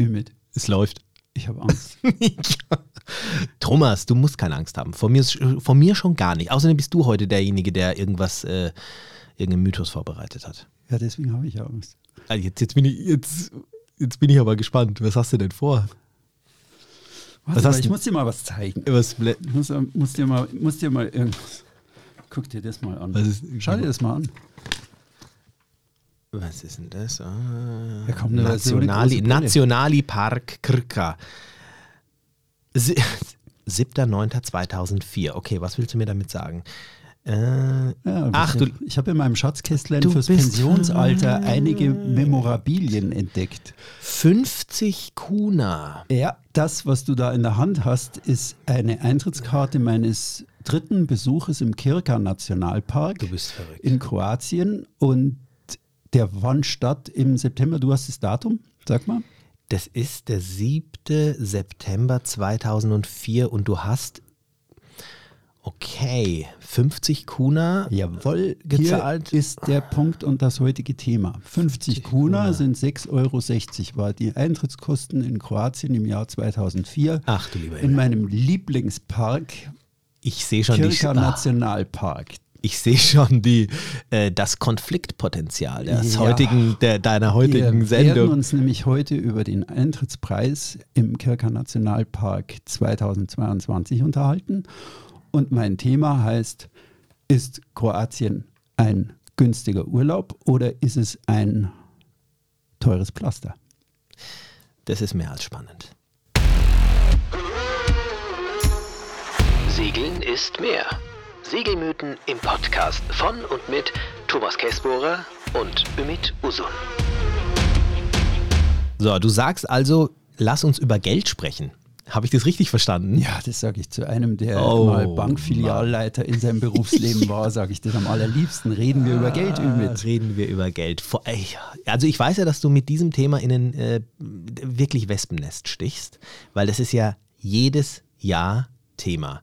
Ümit, Es läuft. ich habe Angst. Thomas, du musst keine Angst haben. Von mir, von mir schon gar nicht. Außerdem bist du heute derjenige, der irgendwas, äh, irgendeinen Mythos vorbereitet hat. ja, deswegen habe ich ja Angst. Also jetzt, jetzt, bin ich, jetzt, jetzt bin ich aber gespannt. Was hast du denn vor? Warte Was mal, ich du- muss dir mal was zeigen. Was, Ich muss, muss, dir, mal, muss dir mal irgendwas. Guck dir das mal an. Schau dir das mal an. Was ist denn das? Ah, Ja, komm, das ist so eine Nationali. Nationali Park Krka. Sie- 7.9.2004. Okay, was willst du mir damit sagen? Äh, Ja, ach, du, ich habe in meinem Schatzkästlein fürs Pensionsalter einige Memorabilien entdeckt. 50 Kuna. Ja, das, was du da in der Hand hast, ist eine Eintrittskarte meines dritten Besuches im Kirka Nationalpark Du bist verrückt. in Kroatien und der fand statt im September. Du hast das Datum, sag mal. Das ist der 7. September 2004 und du hast, okay, 50 Kuna Jawohl, gezahlt. Hier ist der Punkt und das heutige Thema. 50 Kuna sind 6,60 Euro, war die Eintrittskosten in Kroatien im Jahr 2004. Ach du lieber In meinem Lieblingspark, Ich sehe schon, die, Kirka ah, Nationalpark. Ich sehe schon die, äh, das Konfliktpotenzial des Ja. heutigen, der, deiner heutigen Wir werden Sendung. uns nämlich heute über den Eintrittspreis im Kirka Nationalpark 2022 unterhalten. Und mein Thema heißt, ist Kroatien ein günstiger Urlaub oder ist es ein teures Pflaster? Das ist mehr als spannend. Segeln ist mehr. Segelmythen im Podcast von und mit Thomas Käsbohrer und Ümit Usun. So, du sagst also, lass uns über Geld sprechen. Habe ich das richtig verstanden? Ja, das sage ich zu einem, der Oh, mal Bankfilialleiter in seinem Berufsleben war, sage ich das am allerliebsten. Reden wir über Geld, Ah, Ümit. Reden wir über Geld. Also ich weiß ja, dass du mit diesem Thema in ein äh, wirklich Wespennest stichst, weil das ist ja jedes Jahr Thema.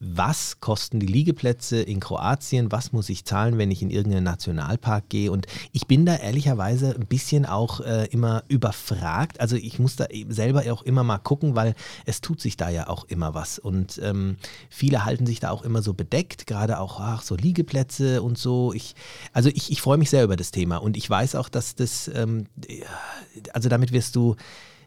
Was kosten die Liegeplätze in Kroatien? Was muss ich zahlen, wenn ich in irgendeinen Nationalpark gehe? Und ich bin da ehrlicherweise ein bisschen auch äh, immer überfragt. Also ich muss da eben selber auch immer mal gucken, weil es tut sich da ja auch immer was. Und ähm, viele halten sich da auch immer so bedeckt, gerade auch ach, so Liegeplätze und so. Ich, also ich, ich freue mich sehr über das Thema und ich weiß auch, dass das, ähm, ja, also damit wirst du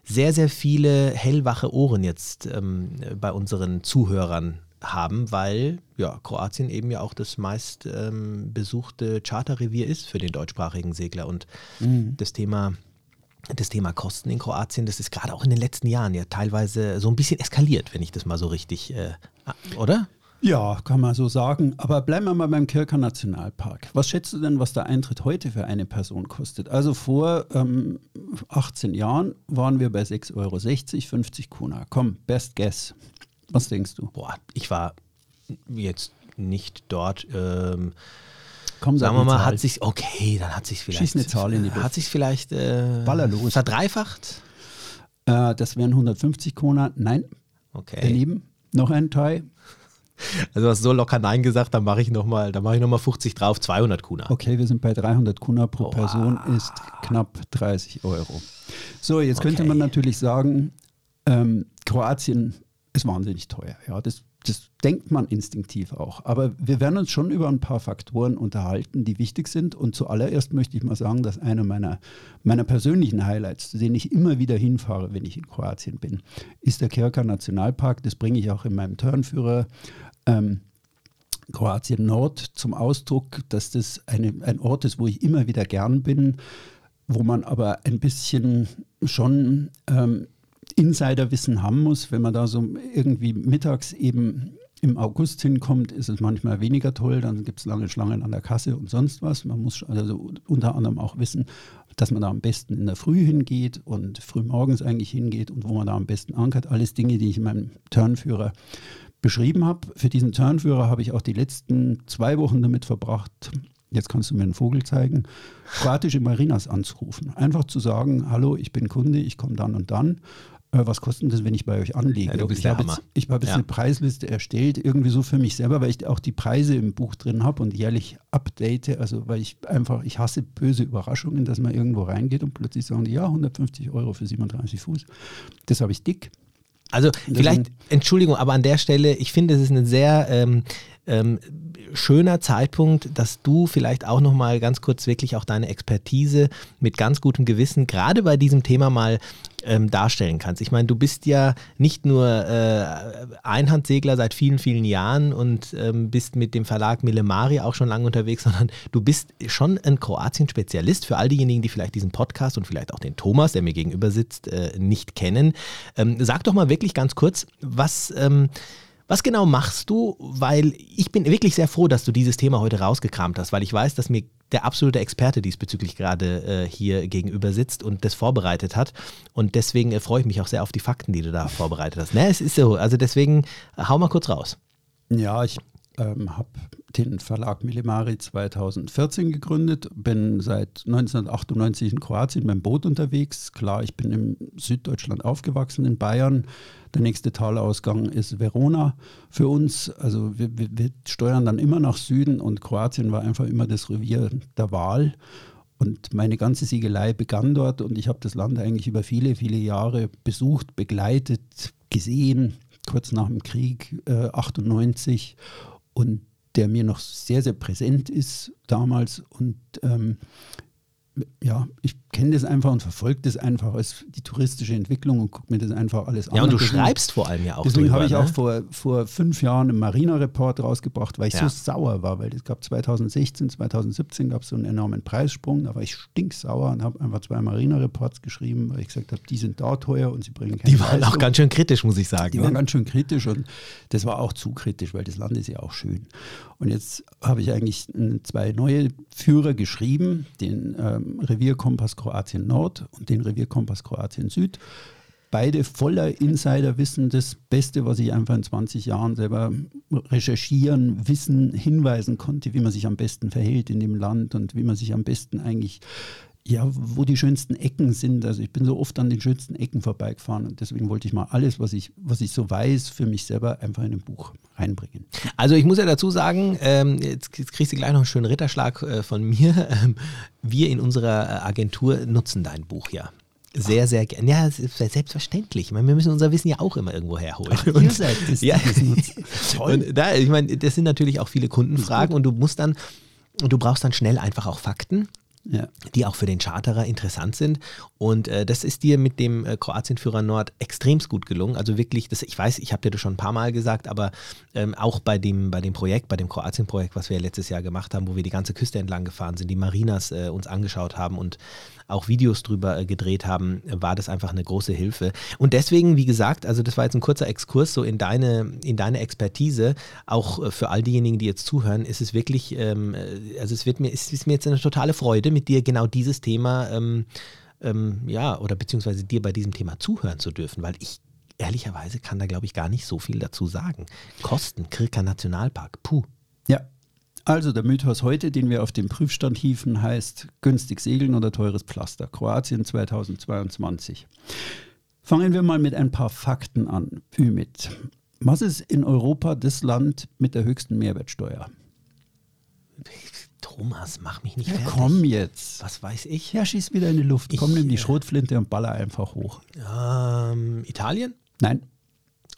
sehr, sehr viele hellwache Ohren jetzt ähm, bei unseren Zuhörern haben, weil ja, Kroatien eben ja auch das meist ähm, besuchte Charterrevier ist für den deutschsprachigen Segler. Und das Thema das Thema Kosten in Kroatien, das ist gerade auch in den letzten Jahren ja teilweise so ein bisschen eskaliert, wenn ich das mal so richtig, äh, oder? Ja, kann man so sagen. Aber bleiben wir mal beim Kirker Nationalpark. Was schätzt du denn, was der Eintritt heute für eine Person kostet? Also vor ähm, 18 Jahren waren wir bei 6,60 Euro, 50 Kuna. Komm, best guess. Was denkst du? Boah, ich war jetzt nicht dort. Ähm, Komm, sag sagen wir mal, Zahl. hat sich okay, dann hat sich vielleicht Schieß eine Zahl in die Luft. hat sich vielleicht äh, Baller los. verdreifacht. Äh, das wären 150 Kuna. Nein, Okay. daneben. Noch ein Teil. Also du hast so locker Nein gesagt, dann mache ich nochmal, dann mache ich noch mal 50 drauf, 200 Kuna. Okay, wir sind bei 300 Kuna pro Person, ist knapp 30 Euro. So, jetzt könnte Okay. man natürlich sagen, ähm, Kroatien ist wahnsinnig teuer. Ja, das, das denkt man instinktiv auch. Aber wir werden uns schon über ein paar Faktoren unterhalten, die wichtig sind. Und zuallererst möchte ich mal sagen, dass einer meiner, meiner persönlichen Highlights, zu denen ich immer wieder hinfahre, wenn ich in Kroatien bin, ist der Kirka Nationalpark. Das bringe ich auch in meinem Turnführer. Ähm, Kroatien Nord zum Ausdruck, dass das eine, ein Ort ist, wo ich immer wieder gern bin, wo man aber ein bisschen schon ähm, Insiderwissen haben muss. Wenn man da so irgendwie mittags eben im August hinkommt, ist es manchmal weniger toll, dann gibt es lange Schlangen an der Kasse und sonst was. Man muss also unter anderem auch wissen, dass man da am besten in der Früh hingeht und früh morgens eigentlich hingeht und wo man da am besten ankert. Alles Dinge, die ich in meinem Turnführer beschrieben habe. Für diesen Turnführer habe ich auch die letzten zwei Wochen damit verbracht, jetzt kannst du mir einen Vogel zeigen, kroatische Marinas anzurufen. Einfach zu sagen, hallo, ich bin Kunde, ich komme dann und dann. Äh, was kostet das, wenn ich bei euch anlege? Ja, ich habe jetzt, ich habe jetzt Ja. eine Preisliste erstellt, irgendwie so für mich selber, weil ich auch die Preise im Buch drin habe und jährlich update. Also weil ich einfach, ich hasse böse Überraschungen, dass man irgendwo reingeht und plötzlich sagen die, ja, 150 Euro für 37 Fuß. Das habe ich dick. Also vielleicht, Entschuldigung, aber an der Stelle, ich finde, es ist ein sehr ähm, ähm, schöner Zeitpunkt, dass du vielleicht auch nochmal ganz kurz wirklich auch deine Expertise mit ganz gutem Gewissen gerade bei diesem Thema mal ähm, darstellen kannst. Ich meine, du bist ja nicht nur äh, Einhandsegler seit vielen, vielen Jahren und ähm, bist mit dem Verlag Millemari auch schon lange unterwegs, sondern du bist schon ein Kroatien-Spezialist. Für all diejenigen, die vielleicht diesen Podcast und vielleicht auch den Thomas, der mir gegenüber sitzt, äh, nicht kennen. Ähm, sag doch mal wirklich ganz kurz, was... Was genau machst du? Weil ich bin wirklich sehr froh, dass du dieses Thema heute rausgekramt hast, weil ich weiß, dass mir der absolute Experte diesbezüglich gerade äh, hier gegenüber sitzt und das vorbereitet hat. Und deswegen äh, freue ich mich auch sehr auf die Fakten, die du da vorbereitet hast. Ne, es ist so. Also deswegen hau mal kurz raus. Ja, ich ähm, habe den Verlag Millimari 2014 gegründet, bin seit 1998 in Kroatien beim Boot unterwegs. Klar, ich bin in Süddeutschland aufgewachsen, in Bayern. Der nächste Talausgang ist Verona für uns. Also wir, wir, wir steuern dann immer nach Süden und Kroatien war einfach immer das Revier der Wahl. Und meine ganze Siegelei begann dort und ich habe das Land eigentlich über viele, viele Jahre besucht, begleitet, gesehen, kurz nach dem Krieg äh, 98 und der mir noch sehr, sehr präsent ist damals. Und ähm, ja, ich kenne das einfach und verfolge das einfach als die touristische Entwicklung und gucke mir das einfach alles an. Ja, und du deswegen, schreibst vor allem ja auch Deswegen habe ich ne? auch vor, vor fünf Jahren einen Marina-Report rausgebracht, weil ich Ja. so sauer war, weil es gab 2016, 2017 gab es so einen enormen Preissprung, da war ich stinksauer und habe einfach zwei Marina-Reports geschrieben, weil ich gesagt habe, die sind da teuer und sie bringen keine Die waren auch Leistung. ganz schön kritisch, muss ich sagen. Die waren ne? ganz schön kritisch und das war auch zu kritisch, weil das Land ist ja auch schön. Und jetzt habe ich eigentlich zwei neue Führer geschrieben, den ähm, Revierkompass Kroatien Nord und den Revierkompass Kroatien Süd. Beide voller Insiderwissen, das Beste, was ich einfach in 20 Jahren selber recherchieren, wissen, hinweisen konnte, wie man sich am besten verhält in dem Land und wie man sich am besten eigentlich ja, wo die schönsten Ecken sind. Also ich bin so oft an den schönsten Ecken vorbeigefahren und deswegen wollte ich mal alles, was ich, was ich so weiß, für mich selber einfach in ein Buch reinbringen. Also ich muss ja dazu sagen, ähm, jetzt, jetzt kriegst du gleich noch einen schönen Ritterschlag äh, von mir. Ähm, wir in unserer äh, Agentur nutzen dein Buch ja. Sehr, sehr gerne. Ja, selbstverständlich. Ich meine, wir müssen unser Wissen ja auch immer irgendwo herholen. ihr seid das, ja. das. Toll. Und da, ich meine, das sind natürlich auch viele Kundenfragen und du musst dann, du brauchst dann schnell einfach auch Fakten Ja. die auch für den Charterer interessant sind. Und äh, das ist dir mit dem äh, Kroatienführer Nord extremst gut gelungen. Also wirklich, das, ich weiß, ich habe dir das schon ein paar Mal gesagt, aber ähm, auch bei dem, bei dem Projekt, bei dem Kroatien-Projekt, was wir letztes Jahr gemacht haben, wo wir die ganze Küste entlang gefahren sind, die Marinas äh, uns angeschaut haben und auch Videos drüber äh, gedreht haben, war das einfach eine große Hilfe. Und deswegen, wie gesagt, also das war jetzt ein kurzer Exkurs so in deine, in deine Expertise. Auch äh, für all diejenigen, die jetzt zuhören, ist es wirklich, ähm, äh, also es wird mir, es ist mir jetzt eine totale Freude, mit dir genau dieses Thema, ähm, ähm, ja, oder beziehungsweise dir bei diesem Thema zuhören zu dürfen, weil ich ehrlicherweise kann da, glaube ich, gar nicht so viel dazu sagen. Kosten, Kirka Nationalpark, puh. ja. Also der Mythos heute, den wir auf den Prüfstand hieven, heißt günstig segeln oder teures Pflaster. Kroatien 2022. Fangen wir mal mit ein paar Fakten an. Ümit. Was ist in Europa das Land mit der höchsten Mehrwertsteuer? Thomas, mach mich nicht Ja, fertig. komm jetzt. Was weiß ich? Ja, schieß wieder in die Luft. Komm, Ich, nimm die äh, Schrotflinte und baller einfach hoch. Ähm, Italien? Nein.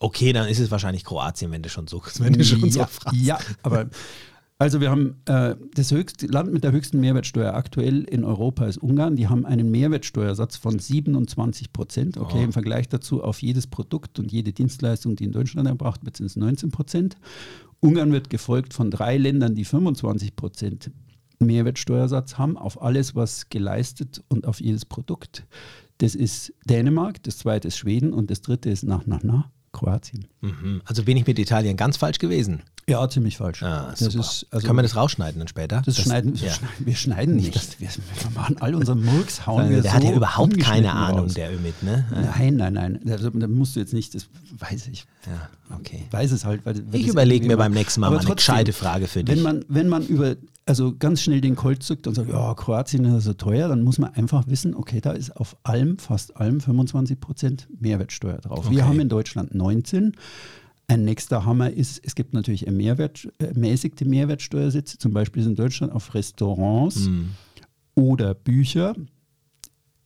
Okay, dann ist es wahrscheinlich Kroatien, wenn du schon so, wenn du schon so ja, fragst. ja, aber also wir haben äh, das höchste Land mit der höchsten Mehrwertsteuer aktuell in Europa ist Ungarn. Die haben einen Mehrwertsteuersatz von 27 Prozent. Okay, Oh. im Vergleich dazu auf jedes Produkt und jede Dienstleistung, die in Deutschland erbracht wird, sind es 19 Prozent. Ungarn wird gefolgt von drei Ländern, die 25 Prozent Mehrwertsteuersatz haben auf alles, was geleistet und auf jedes Produkt. Das ist Dänemark, das zweite ist Schweden und das dritte ist nach, nach, nach Kroatien. Mhm. Also bin ich mit Italien ganz falsch gewesen. Ja, ziemlich falsch. Ah, das ist, also, Können wir das rausschneiden dann später? das, schneiden, ja. wir schneiden nicht. Wir, wir machen all unseren Murks, hauen wir der so hat ja überhaupt keine Ahnung, raus. der Ümit, ne? Nein, nein, nein. Also, da musst du jetzt nicht, das weiß ich. Ja, okay. Weiß es halt. Weil, weil Ich das überlege mir beim nächsten Mal mal eine trotzdem, gescheite Frage für dich. Wenn man, wenn man über also ganz schnell den Colt zückt und sagt, ja, Kroatien ist so teuer, dann muss man einfach wissen, okay, da ist auf allem, fast allem 25 Prozent Mehrwertsteuer drauf. Okay. Wir haben in Deutschland 19. Ein nächster Hammer ist, es gibt natürlich ermäßigte Mehrwertsteuersätze, zum Beispiel in Deutschland auf Restaurants Hm. oder Bücher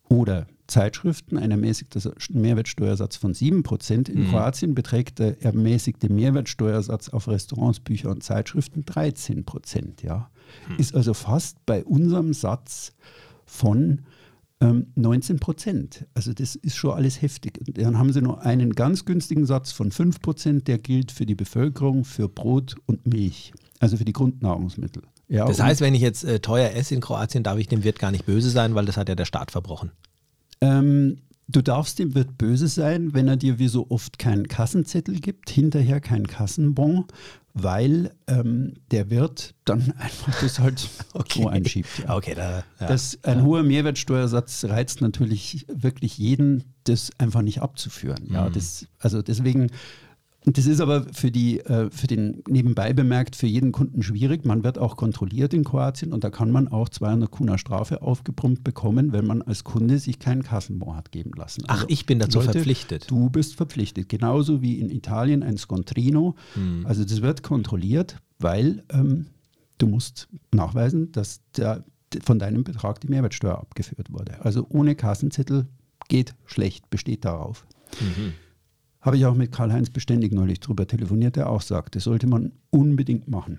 oder Zeitschriften ein ermäßigter Mehrwertsteuersatz von 7%. In Mhm. Kroatien beträgt der ermäßigte Mehrwertsteuersatz auf Restaurants, Bücher und Zeitschriften 13%. Ja. Ist also fast bei unserem Satz von ähm, 19 Prozent. Also das ist schon alles heftig. Und dann haben sie noch einen ganz günstigen Satz von 5 Prozent, der gilt für die Bevölkerung, für Brot und Milch, also für die Grundnahrungsmittel. Ja, Das heißt, wenn ich jetzt äh, teuer esse in Kroatien, darf ich dem Wirt gar nicht böse sein, weil das hat ja der Staat verbrochen. Ähm, du darfst dem Wirt böse sein, wenn er dir wie so oft keinen Kassenzettel gibt, hinterher keinen Kassenbon, weil ähm, der Wirt dann einfach das halt so einschiebt. Ja. Okay, da, ja. Das, ein hoher Mehrwertsteuersatz reizt natürlich wirklich jeden, das einfach nicht abzuführen. Mhm. Ja, das, also deswegen, das ist aber für, die, äh, für den nebenbei bemerkt für jeden Kunden schwierig. Man wird auch kontrolliert in Kroatien und da kann man auch 200 Kuna Strafe aufgebrummt bekommen, wenn man als Kunde sich keinen Kassenbon hat geben lassen. Ach, ich bin dazu Leute, verpflichtet. Du bist verpflichtet, genauso wie in Italien ein Scontrino. Hm. Also das wird kontrolliert, weil ähm, du musst nachweisen, dass der, von deinem Betrag die Mehrwertsteuer abgeführt wurde. Also ohne Kassenzettel geht schlecht, besteht darauf. Mhm. Habe ich auch mit Karl-Heinz Beständig neulich drüber telefoniert, der auch sagt, das sollte man unbedingt machen.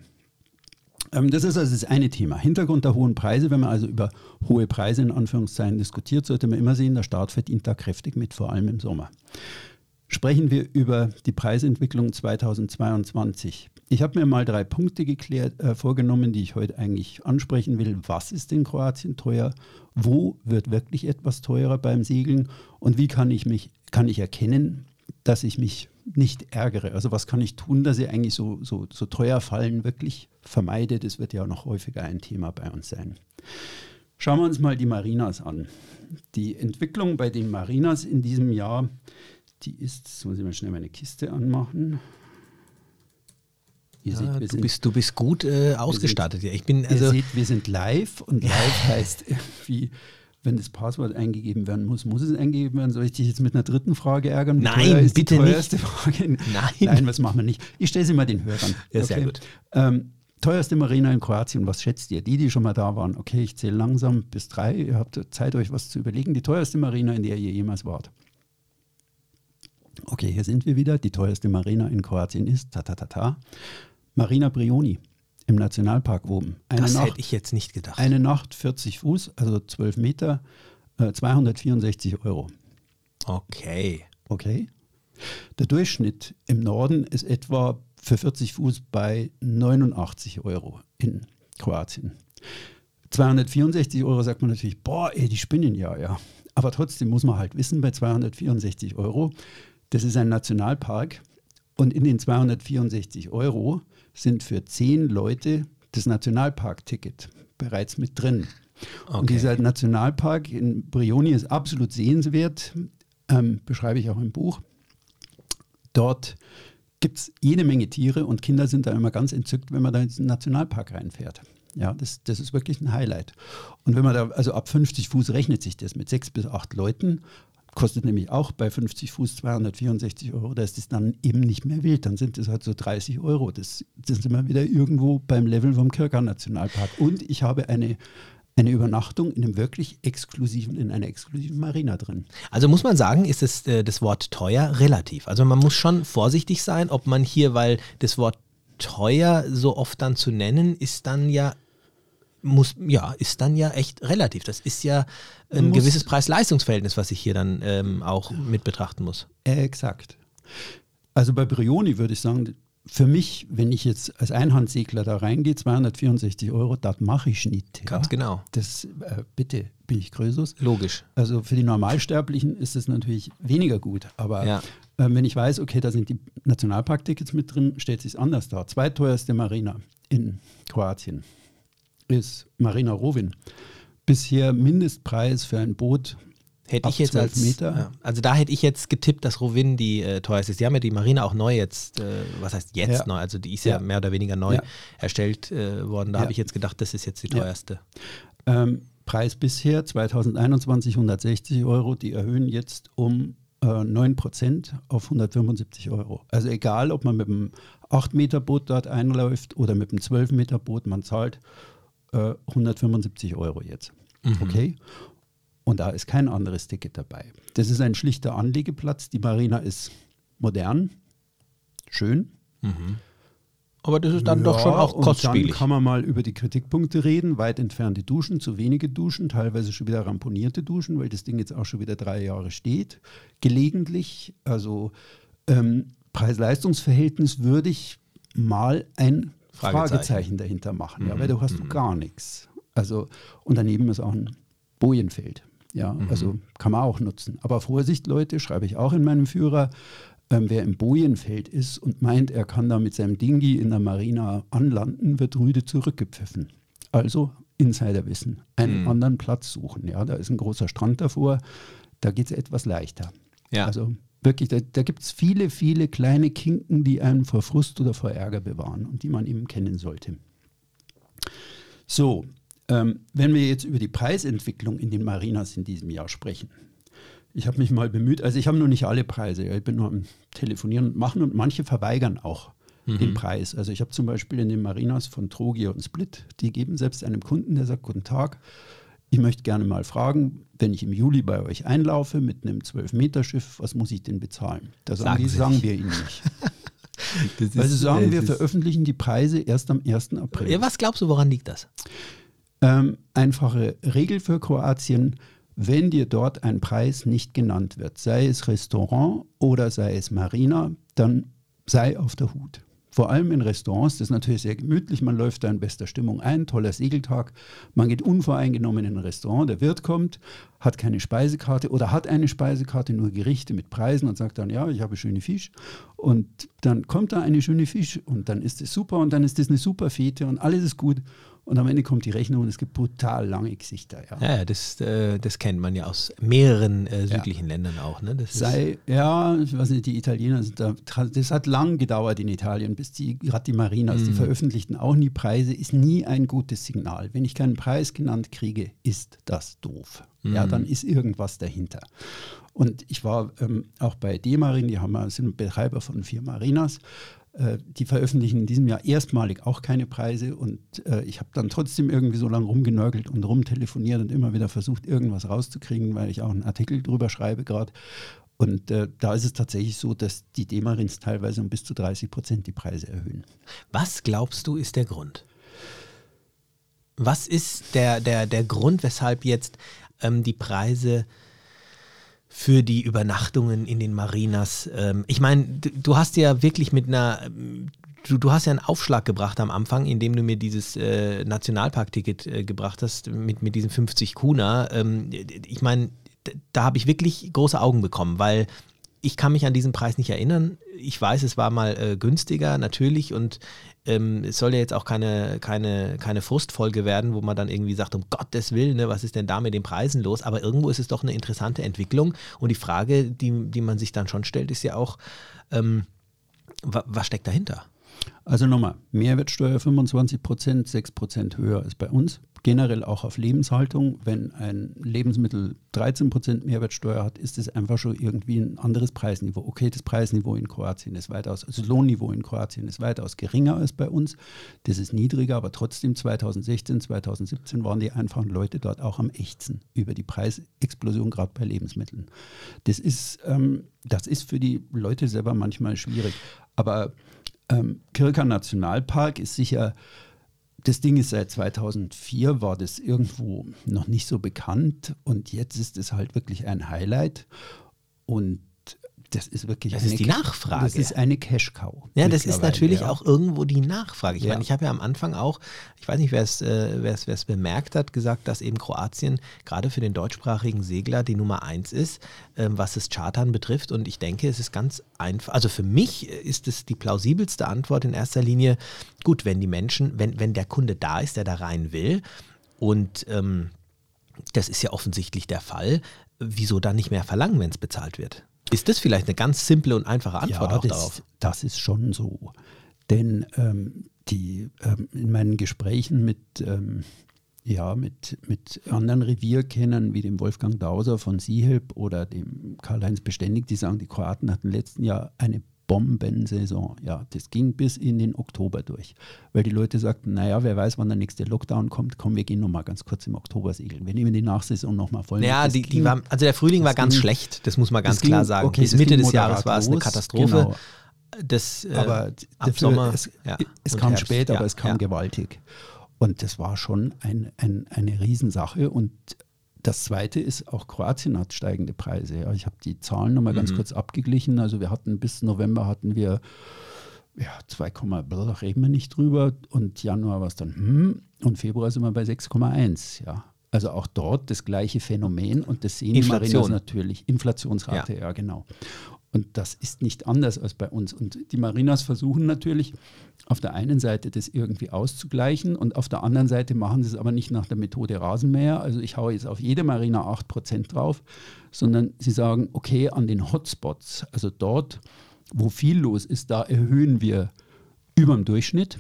Ähm, das ist also das eine Thema. Hintergrund der hohen Preise, wenn man also über hohe Preise in Anführungszeichen diskutiert, sollte man immer sehen, der Staat verdient da kräftig mit, vor allem im Sommer. Sprechen wir über die Preisentwicklung 2022. Ich habe mir mal drei Punkte geklärt, äh, vorgenommen, die ich heute eigentlich ansprechen will. Was ist in Kroatien teuer? Wo wird wirklich etwas teurer beim Segeln? Und wie kann ich mich, kann ich erkennen, dass ich mich nicht ärgere? Also was kann ich tun, dass ich eigentlich so, so, so teuer fallen wirklich vermeide? Das wird ja noch häufiger ein Thema bei uns sein. Schauen wir uns mal die Marinas an. Die Entwicklung bei den Marinas in diesem Jahr, die ist, jetzt muss ich mal schnell meine Kiste anmachen. Ihr Ja, seht, wir du, sind, bist, du bist gut äh, ausgestattet. Ja, ich bin ihr also seht, wir sind live und live heißt irgendwie, wenn das Passwort eingegeben werden muss, muss es eingegeben werden. Soll ich dich jetzt mit einer dritten Frage ärgern? Wie Nein, bitte die nicht. Frage? Nein. Nein, was machen wir nicht? Ich stelle sie mal den Hörern. Ja, sehr gut. Ähm, teuerste Marina in Kroatien, was schätzt ihr? Die, die schon mal da waren. Okay, ich zähle langsam bis drei. Ihr habt Zeit, euch was zu überlegen. Die teuerste Marina, in der ihr jemals wart. Okay, hier sind wir wieder. Die teuerste Marina in Kroatien ist, ta ta ta ta, Marina Brioni im Nationalpark oben. Eine das Nacht, hätte ich jetzt nicht gedacht. eine Nacht 40 Fuß, also 12 Meter, äh, 264 Euro. Okay. Okay. Der Durchschnitt im Norden ist etwa für 40 Fuß bei 89 Euro in Kroatien. 264 Euro sagt man natürlich, boah, ey, die spinnen ja, ja. Aber trotzdem muss man halt wissen, bei 264 Euro, das ist ein Nationalpark und in den 264 Euro sind für 10 Leute das Nationalparkticket bereits mit drin. Und Okay. dieser Nationalpark in Brioni ist absolut sehenswert, ähm, beschreibe ich auch im Buch. Dort gibt es jede Menge Tiere und Kinder sind da immer ganz entzückt, wenn man da in diesen Nationalpark reinfährt. Ja, das, das ist wirklich ein Highlight. Und wenn man da, also ab 50 Fuß rechnet sich das mit sechs bis acht Leuten, kostet nämlich auch bei 50 Fuß 264 Euro, da ist es dann eben nicht mehr wild, dann sind es halt so 30 Euro. Das, das sind wir wieder irgendwo beim Level vom Kirker Nationalpark. Und ich habe eine, eine Übernachtung in einem wirklich exklusiven, in einer exklusiven Marina drin. Also muss man sagen, ist es, äh, das Wort teuer relativ. Also man muss schon vorsichtig sein, ob man hier, weil das Wort teuer so oft dann zu nennen, ist dann ja muss ja ist dann ja echt relativ. Das ist ja ein muss- gewisses Preis-Leistungs-Verhältnis, was ich hier dann ähm, auch mit betrachten muss. Exakt. Also bei Brioni würde ich sagen, für mich, wenn ich jetzt als Einhandsegler da reingehe, 264 Euro, das mache ich nicht. Ganz genau. Das, äh, bitte, bin ich Krösus. Logisch. Also für die Normalsterblichen ist es natürlich weniger gut. Aber Ja. ähm, wenn ich weiß, okay, da sind die Nationalparktickets mit drin, stellt sich anders dar. Zweiteuerste Marina in Kroatien ist Marina Rovin. Bisher Mindestpreis für ein Boot Hätte ich jetzt 12 als Meter. Ja, also da hätte ich jetzt getippt, dass Rovin die äh, teuerste ist. Die haben ja die Marina auch neu jetzt, äh, was heißt jetzt Ja. neu? Also die ist ja, Ja. mehr oder weniger neu erstellt äh, worden. Da habe ich jetzt gedacht, das ist jetzt die teuerste. Ähm, Preis bisher 2021 160 Euro, die erhöhen jetzt um äh, 9% auf 175 Euro. Also egal, ob man mit dem 8-Meter-Boot dort einläuft oder mit dem 12-Meter-Boot, man zahlt äh, 175 Euro jetzt. Okay? Und da ist kein anderes Ticket dabei. Das ist ein schlichter Anlegeplatz. Die Marina ist modern, schön, Aber das ist dann doch schon auch und kostspielig. Dann kann man mal über die Kritikpunkte reden. Weit entfernte Duschen, zu wenige Duschen, teilweise schon wieder ramponierte Duschen, weil das Ding jetzt auch schon wieder drei Jahre steht. Gelegentlich, also ähm, Preis-Leistungs-Verhältnis würde ich mal ein Fragezeichen. Fragezeichen, dahinter machen, ja, Mhm, weil du hast du gar nichts. Also, und daneben ist auch ein Bojenfeld. Ja, Mhm. also kann man auch nutzen. Aber Vorsicht, Leute, schreibe ich auch in meinem Führer, ähm, wer im Bojenfeld ist und meint, er kann da mit seinem Dingi in der Marina anlanden, wird rüde zurückgepfiffen. Also Insiderwissen, einen Mhm. anderen Platz suchen. Ja, da ist ein großer Strand davor, da geht es etwas leichter. Ja. Also wirklich, da, da gibt es viele, viele kleine Kinken, die einen vor Frust oder vor Ärger bewahren und die man eben kennen sollte. So, ähm, wenn wir jetzt über die Preisentwicklung in den Marinas in diesem Jahr sprechen. Ich habe mich mal bemüht, also ich habe noch nicht alle Preise, ich bin nur am Telefonieren und machen und manche verweigern auch den Preis. Also ich habe zum Beispiel in den Marinas von Trogia und Split, die geben selbst einem Kunden, der sagt, guten Tag, ich möchte gerne mal fragen, wenn ich im Juli bei euch einlaufe mit einem 12-Meter-Schiff, was muss ich denn bezahlen? Da sagen, Sagen die, sagen wir Ihnen nicht. Das Weil sie sagen, das wir ist- veröffentlichen die Preise erst am 1. April. Ja, was glaubst du, woran liegt das? Ähm, einfache Regel für Kroatien, wenn dir dort ein Preis nicht genannt wird, sei es Restaurant oder sei es Marina, dann sei auf der Hut. Vor allem in Restaurants, das ist natürlich sehr gemütlich, man läuft da in bester Stimmung ein, toller Segeltag, man geht unvoreingenommen in ein Restaurant, der Wirt kommt, hat keine Speisekarte oder hat eine Speisekarte, nur Gerichte mit Preisen und sagt dann, ja, ich habe schöne Fisch. Und dann kommt da eine schöne Fisch und dann ist es super und dann ist das eine super Fete und alles ist gut und am Ende kommt die Rechnung und es gibt brutal lange Gesichter. Ja. Ja, ja das, äh, das kennt man ja aus mehreren äh, südlichen Ländern auch. Ne? Das Sei, ja, ich weiß nicht, die Italiener sind da, das hat lang gedauert in Italien, bis die, gerade die Marinas, Mhm. die veröffentlichten auch nie Preise, ist nie ein gutes Signal. Wenn ich keinen Preis genannt kriege, ist das doof. Ja, Mhm. dann ist irgendwas dahinter. Und ich war ähm, auch bei D-Marin, die haben, ja- sind Betreiber von vier Marinas. Äh, die veröffentlichen in diesem Jahr erstmalig auch keine Preise und äh, ich habe dann trotzdem irgendwie so lange rumgenörgelt und rumtelefoniert und immer wieder versucht, irgendwas rauszukriegen, weil ich auch einen Artikel drüber schreibe gerade. Und äh, da ist es tatsächlich so, dass die Demarins teilweise um bis zu 30 Prozent die Preise erhöhen. Was glaubst du ist der Grund? Was ist der, der, der Grund, weshalb jetzt ähm, die Preise für die Übernachtungen in den Marinas, ähm, ich meine, du, hast ja wirklich mit einer, du, du hast ja einen Aufschlag gebracht am Anfang, indem du mir dieses äh, Nationalparkticket äh, gebracht hast mit, mit diesen 50 Kuna. Ähm, ich meine, da habe ich wirklich große Augen bekommen, weil ich kann mich an diesen Preis nicht erinnern. Ich weiß, es war mal äh, günstiger, natürlich, und ähm, es soll ja jetzt auch keine, keine, keine Frustfolge werden, wo man dann irgendwie sagt, um Gottes Willen, ne, was ist denn da mit den Preisen los? Aber irgendwo ist es doch eine interessante Entwicklung. Und die Frage, die, die man sich dann schon stellt, ist ja auch, ähm, wa, was steckt dahinter? Also nochmal, Mehrwertsteuer 25 Prozent, 6 Prozent höher als bei uns. Generell auch auf Lebenshaltung. Wenn ein Lebensmittel 13 Prozent Mehrwertsteuer hat, ist es einfach schon irgendwie ein anderes Preisniveau. Okay, das Preisniveau in Kroatien ist weitaus, also das Lohnniveau in Kroatien ist weitaus geringer als bei uns. Das ist niedriger, aber trotzdem 2016, 2017 waren die einfachen Leute dort auch am ächzen über die Preisexplosion, gerade bei Lebensmitteln. Das ist, ähm, das ist für die Leute selber manchmal schwierig. Aber ähm, Kirka Nationalpark ist sicher, das Ding ist seit 2004, war das irgendwo noch nicht so bekannt und jetzt ist es halt wirklich ein Highlight. Und das ist wirklich Das eine ist die Nachfrage. Das ist eine Cash-Cow. Ja, das ist natürlich ja. auch irgendwo die Nachfrage. Ich Ja. meine, ich habe ja am Anfang auch, ich weiß nicht, wer es äh, bemerkt hat, gesagt, dass eben Kroatien gerade für den deutschsprachigen Segler die Nummer eins ist, ähm, was das Chartern betrifft. Und ich denke, es ist ganz einfach. Also für mich ist es die plausibelste Antwort in erster Linie. Gut, wenn die Menschen, wenn, wenn der Kunde da ist, der da rein will und ähm, das ist ja offensichtlich der Fall. wieso dann nicht mehr verlangen, wenn es bezahlt wird? Ist das vielleicht eine ganz simple und einfache Antwort ja, auch das, darauf? Das ist schon so. Denn ähm, die, ähm, in meinen Gesprächen mit, ähm, ja, mit, mit anderen Revierkennern wie dem Wolfgang Dauser von Siehelp oder dem Karl-Heinz Beständig, die sagen, die Kroaten hatten letzten Jahr eine Bombensaison. Ja, das ging bis in den Oktober durch, weil die Leute sagten, naja, wer weiß, wann der nächste Lockdown kommt, komm, wir gehen nochmal ganz kurz im Oktober segeln. Wir nehmen die Nachsaison nochmal voll. Ja, Das die, ging- die war, also der Frühling war ganz ging- schlecht, das muss man ganz das ging- klar sagen. okay, Bis Mitte des Jahres war es eine Katastrophe. genau. Das, äh, aber ab dafür, Sommer, es, ja, es kam Herbst, spät, ja, aber es kam ja. gewaltig. Und das war schon ein, ein, eine Riesensache. Und das Zweite ist, auch Kroatien hat steigende Preise. Ja, ich habe die Zahlen nochmal Mhm. ganz kurz abgeglichen. Also wir hatten bis November hatten wir ja, 2, da reden wir nicht drüber. Und Januar war es dann, hm, und Februar sind wir bei 6,1. Ja. Also auch dort das gleiche Phänomen und das sehen Inflation. Marinas natürlich. Inflationsrate, ja. genau. Und das ist nicht anders als bei uns. Und die Marinas versuchen natürlich auf der einen Seite das irgendwie auszugleichen und auf der anderen Seite machen sie es aber nicht nach der Methode Rasenmäher. Also ich haue jetzt auf jede Marina 8% drauf, sondern sie sagen, okay, an den Hotspots, also dort, wo viel los ist, da erhöhen wir über dem Durchschnitt.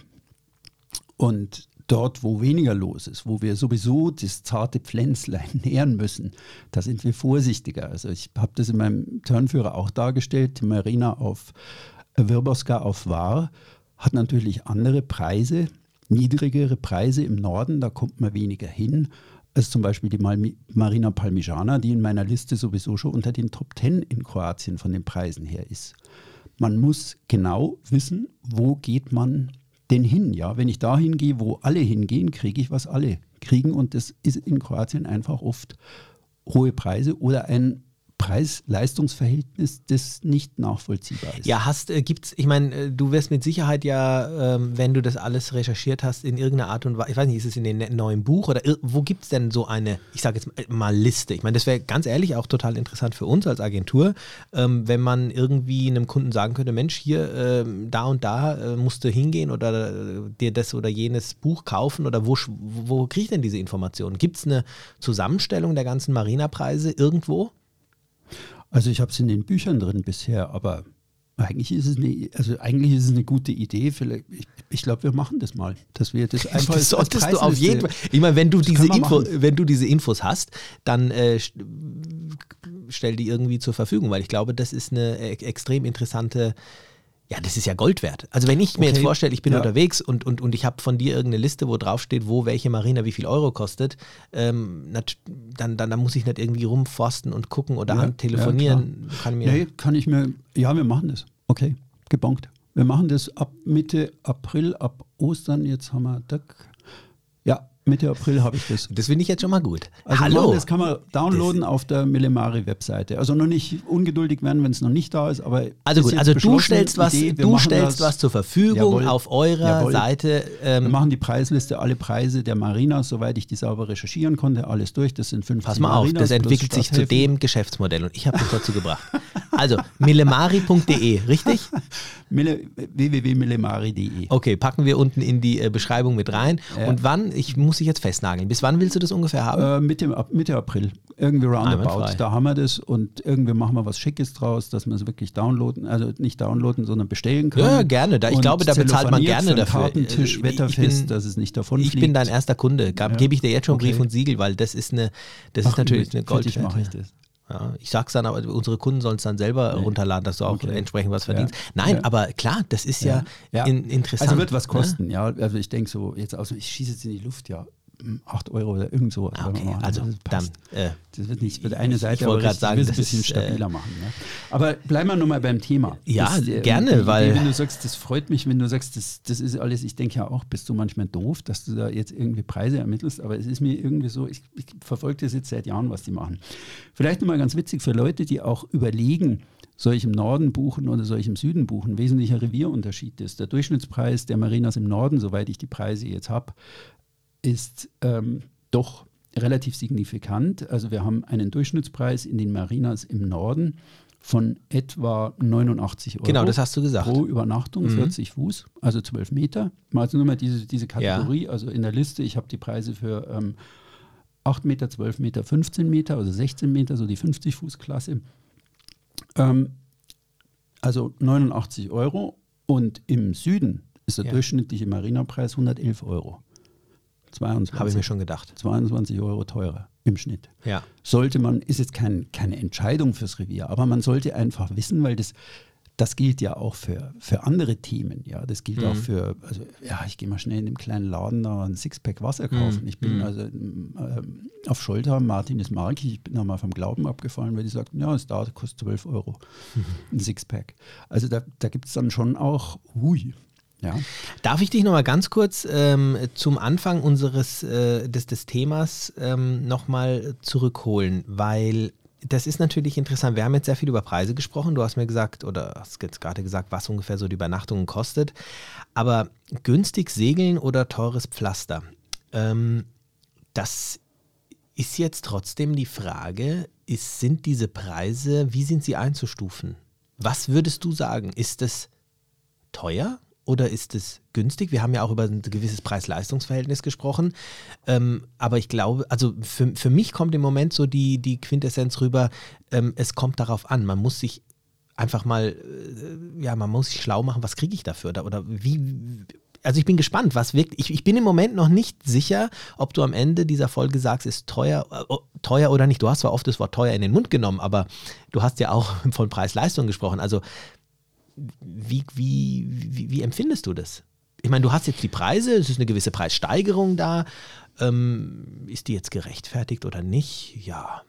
Und dort, wo weniger los ist, wo wir sowieso das zarte Pflänzlein nähren müssen, da sind wir vorsichtiger. Also ich habe das in meinem Turnführer auch dargestellt. Die Marina auf Wirboska auf War hat natürlich andere Preise, niedrigere Preise im Norden, da kommt man weniger hin als zum Beispiel die Marina Palmigiana, die in meiner Liste sowieso schon unter den Top 10 in Kroatien von den Preisen her ist. Man muss genau wissen, wo geht man denn hin? Ja, wenn ich da hingehe, wo alle hingehen, kriege ich, was alle kriegen. Und das ist in Kroatien einfach oft hohe Preise oder ein Preis-Leistungs-Verhältnis, das nicht nachvollziehbar ist. Ja, hast, äh, gibt's, ich meine, äh, du wirst mit Sicherheit ja, ähm, wenn du das alles recherchiert hast, in irgendeiner Art und Weise, ich weiß nicht, ist es in dem ne- neuen Buch oder wo gibt es denn so eine, ich sage jetzt mal, Liste? Ich meine, das wäre ganz ehrlich auch total interessant für uns als Agentur, ähm, wenn man irgendwie einem Kunden sagen könnte, Mensch, hier, ähm, da und da äh, musst du hingehen oder äh, dir das oder jenes Buch kaufen oder wo, wo kriege ich denn diese Informationen? Gibt es eine Zusammenstellung der ganzen Marina-Preise irgendwo? Also ich habe es in den Büchern drin bisher, aber eigentlich ist es eine, also eigentlich ist es eine gute Idee. Vielleicht, ich ich glaube, wir machen das mal, dass wir das einfach Das als solltest du auf jeden Fall. Ich meine, wenn du diese Info, machen. wenn du diese Infos hast, dann äh, st- stell die irgendwie zur Verfügung, weil ich glaube, das ist eine e- extrem interessante. Ja, das ist ja Gold wert. Also wenn ich mir Okay. jetzt vorstelle, ich bin Ja. unterwegs und, und, und ich habe von dir irgendeine Liste, wo drauf steht, wo welche Marina wie viel Euro kostet, ähm, nat- dann, dann, dann muss ich nicht irgendwie rumforsten und gucken oder Ja, telefonieren. kann mir, Nee, kann ich mir, ja, wir machen das. Okay, gebongt. Wir machen das ab Mitte April, ab Ostern. Jetzt haben wir, tack. Mitte April habe ich das. Das finde ich jetzt schon mal gut. Also Hallo. das kann man downloaden auf der Millemari-Webseite. Also noch nicht ungeduldig werden, wenn es noch nicht da ist, aber Also gut, also du stellst was, Idee, wir du stellst das. was zur Verfügung Jawohl. auf eurer Jawohl. Seite. Wir Ähm, machen die Preisliste, alle Preise der Marinas, soweit ich die sauber recherchieren konnte, alles durch. Das sind 15 Pass mal auf, Marinas das plus entwickelt sich zu dem Geschäftsmodell und ich habe das dazu gebracht. Also, millemari.de, richtig? Mille, www.millemari.de. Okay, packen wir unten in die äh, Beschreibung mit rein. Ja. Und wann, ich muss dich jetzt festnageln, bis wann willst du das ungefähr haben? Äh, Mitte, ab Mitte April, irgendwie roundabout, da haben wir das und irgendwie machen wir was Schickes draus, dass man es wirklich downloaden, also nicht downloaden, sondern bestellen kann. Ja, gerne. Da- ich Und glaube, da bezahlt man gerne dafür. Kartentisch, ich wetterfest, bin- dass es nicht davon ich bin dein erster Kunde. Ja. Gebe ich dir jetzt schon Okay. Brief und Siegel, weil das ist eine, das ist natürlich eine Gold. Gold. mache ich das. Ja, ich sag's dann, aber unsere Kunden sollen es dann selber Nee. runterladen, dass du auch Okay. entsprechend was Ja. verdienst. Nein, Ja. aber klar, das ist ja, Ja. In, interessant. Also wird was ne? kosten, ja. Also ich denke so, jetzt aus, ich schieße jetzt in die Luft, ja. 8 Euro oder irgend so. Ah, okay, also dann, passt. äh, Das wird nicht, wird eine ich Seite aber richtig- sagen, das ein bisschen ist, stabiler machen. Ne? Aber bleiben wir nochmal beim Thema. Ja, äh, gerne, die weil- wenn du sagst, das freut mich, wenn du sagst, das, das ist alles, ich denke ja auch, bist du manchmal doof, dass du da jetzt irgendwie Preise ermittelst, aber es ist mir irgendwie so, ich, ich verfolge das jetzt seit Jahren, was die machen. Vielleicht nochmal ganz witzig für Leute, die auch überlegen, soll ich im Norden buchen oder soll ich im Süden buchen? Wesentlicher Revierunterschied ist, der Durchschnittspreis der Marinas im Norden, soweit ich die Preise jetzt habe, ist ähm, doch relativ signifikant. Also wir haben einen Durchschnittspreis in den Marinas im Norden von etwa 89 Euro. Genau, das hast du gesagt. Pro Übernachtung, Mhm. 40 Fuß, also 12 Meter. Mal also nur mal diese, diese Kategorie, also in der Liste, ich habe die Preise für ähm, 8 Meter, 12 Meter, 15 Meter, also 16 Meter, so die 50 Fuß Klasse. Ähm, also 89 Euro und im Süden ist der Ja. durchschnittliche Marinapreis 111 Euro. 22, Habe ich mir schon gedacht. 22 Euro teurer im Schnitt. Ja. Sollte man, ist jetzt kein, keine Entscheidung fürs Revier, aber man sollte einfach wissen, weil das, das gilt ja auch für, für andere Themen. Ja, das gilt auch für, also ja, ich gehe mal schnell in dem kleinen Laden da ein Sixpack Wasser kaufen. Ich bin also ähm, auf Schulter, Martin ist markig, ich bin da mal vom Glauben abgefallen, weil die sagten, ja, es da kostet 12 Euro, ein Sixpack. Also da, da gibt es dann schon auch, hui, ja. Darf ich dich noch mal ganz kurz ähm, zum Anfang unseres äh, des, des Themas ähm, noch mal zurückholen, weil das ist natürlich interessant. Wir haben jetzt sehr viel über Preise gesprochen. Du hast mir gesagt oder hast jetzt gerade gesagt, was ungefähr so die Übernachtung kostet. Aber günstig segeln oder teures Pflaster, ähm, das ist jetzt trotzdem die Frage, ist, sind diese Preise, wie sind sie einzustufen? Was würdest du sagen? Ist es teuer oder ist es günstig? Wir haben ja auch über ein gewisses Preis-Leistungs-Verhältnis gesprochen. Ähm, aber ich glaube, also für, für mich kommt im Moment so die, die Quintessenz rüber, ähm, es kommt darauf an. Man muss sich einfach mal, äh, ja, man muss sich schlau machen, was kriege ich dafür? Oder, oder wie. Also ich bin gespannt, was wirkt. Ich, ich bin im Moment noch nicht sicher, ob du am Ende dieser Folge sagst, ist teuer, äh, teuer oder nicht. Du hast zwar oft das Wort teuer in den Mund genommen, aber du hast ja auch von Preis-Leistung gesprochen. Also wie, wie, wie, wie empfindest du das? Ich meine, du hast jetzt die Preise, es ist eine gewisse Preissteigerung da. Ähm, ist die jetzt gerechtfertigt oder nicht? Ja,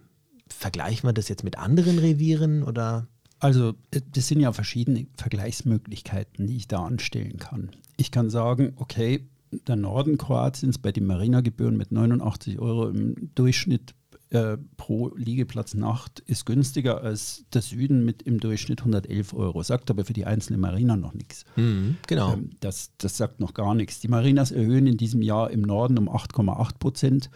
vergleichen wir das jetzt mit anderen Revieren oder? Also das sind ja verschiedene Vergleichsmöglichkeiten, die ich da anstellen kann. Ich kann sagen, okay, der Norden Kroatiens bei den Marinagebühren mit 89 Euro im Durchschnitt äh, pro Liegeplatz Nacht ist günstiger als der Süden mit im Durchschnitt 111 Euro. Sagt aber für die einzelne Marina noch nichts. genau. Ähm, das, das sagt noch gar nichts. Die Marinas erhöhen in diesem Jahr im Norden um 8,8 Prozent.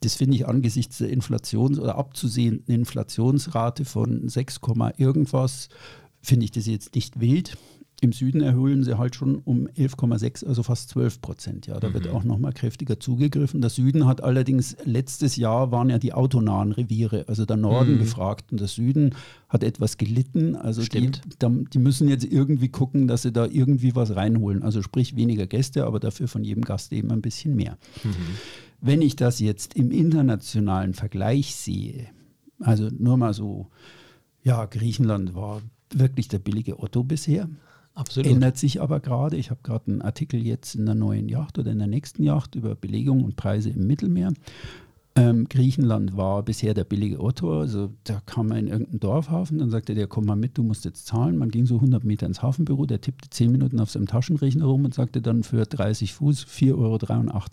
Das finde ich angesichts der Inflations- oder abzusehenden Inflationsrate von 6, irgendwas, finde ich das jetzt nicht wild. Im Süden erhöhen sie halt schon um 11,6, also fast 12 Prozent. Ja, da wird auch nochmal kräftiger zugegriffen. Der Süden hat allerdings, letztes Jahr waren ja die autonahen Reviere, also der Norden gefragt und der Süden hat etwas gelitten. Also die, Stimmt. da, die müssen jetzt irgendwie gucken, dass sie da irgendwie was reinholen. Also sprich weniger Gäste, aber dafür von jedem Gast eben ein bisschen mehr. Wenn ich das jetzt im internationalen Vergleich sehe, also nur mal so, ja, Griechenland war wirklich der billige Otto bisher. Absolut. Ändert sich aber gerade. Ich habe gerade einen Artikel jetzt in der neuen Yacht oder in der nächsten Yacht über Belegung und Preise im Mittelmeer. Ähm, Griechenland war bisher der billige Otto. Also da kam man in irgendeinen Dorfhafen, dann sagte der, komm mal mit, du musst jetzt zahlen. Man ging so 100 Meter ins Hafenbüro, der tippte 10 Minuten auf seinem Taschenrechner rum und sagte dann für 30 Fuß 4,83 Euro.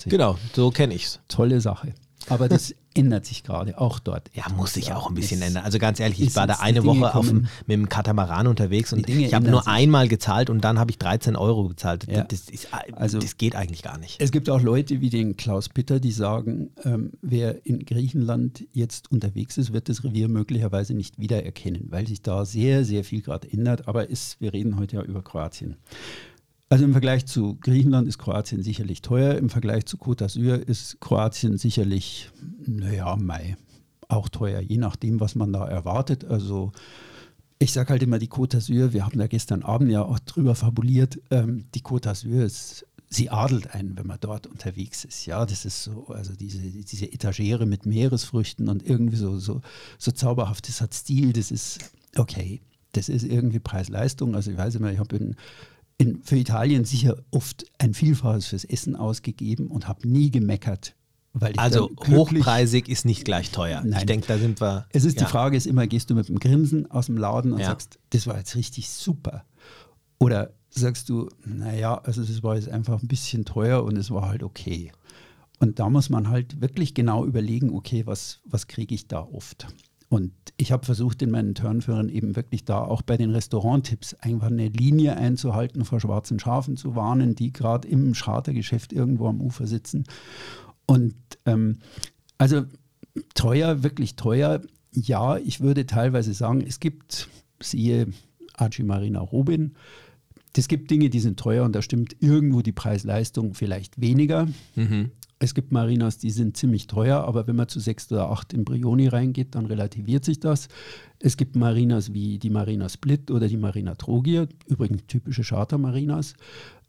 Genau, so kenne ich es. Tolle Sache. Aber das ändert sich gerade, auch dort. Ja, muss sich auch ein bisschen ändern. Also ganz ehrlich, ich war da eine Woche auf dem, mit dem Katamaran unterwegs und ich habe nur sich. einmal gezahlt und dann habe ich 13 Euro gezahlt. Ja. Das, ist, Also- das geht eigentlich gar nicht. Es gibt auch Leute wie den Klaus Pitter, die sagen, ähm, wer in Griechenland jetzt unterwegs ist, wird das Revier möglicherweise nicht wiedererkennen, weil sich da sehr, sehr viel gerade ändert. Aber ist, wir reden heute ja über Kroatien. Also im Vergleich zu Griechenland ist Kroatien sicherlich teuer. Im Vergleich zu Côte d'Azur ist Kroatien sicherlich, naja, Mai, auch teuer, je nachdem, was man da erwartet. Also ich sage halt immer die Côte d'Azur, wir haben da gestern Abend ja auch drüber fabuliert, ähm, die Côte d'Azur ist, sie adelt einen, wenn man dort unterwegs ist. Ja, das ist so, also diese, diese Etagere mit Meeresfrüchten und irgendwie so, so, so zauberhaft, das hat Stil, das ist okay. Das ist irgendwie Preis-Leistung. Also ich weiß immer, ich habe in, in, für Italien sicher oft ein Vielfaches fürs Essen ausgegeben und habe nie gemeckert. Weil ich Also hochpreisig ist nicht gleich teuer. Ich Nein. denke, da sind wir. es ist ja. die Frage ist immer, gehst du mit einem Grinsen aus dem Laden und Ja. sagst, das war jetzt richtig super? Oder sagst du, naja, also das war jetzt einfach ein bisschen teuer und es war halt okay. Und da muss man halt wirklich genau überlegen, okay, was, was kriege ich da oft? Und ich habe versucht, in meinen Turnführern eben wirklich da auch bei den Restauranttipps einfach eine Linie einzuhalten, vor schwarzen Schafen zu warnen, die gerade im Chartergeschäft irgendwo am Ufer sitzen. Und ähm, also teuer, wirklich teuer. Ja, ich würde teilweise sagen, es gibt, siehe Archie Marina Robin, es gibt Dinge, die sind teuer und da stimmt irgendwo die Preis-Leistung vielleicht weniger. Mhm. Es gibt Marinas, die sind ziemlich teuer, aber wenn man zu sechs oder acht in Brioni reingeht, dann relativiert sich das. Es gibt Marinas wie die Marina Split oder die Marina Trogir, übrigens typische Charter-Marinas.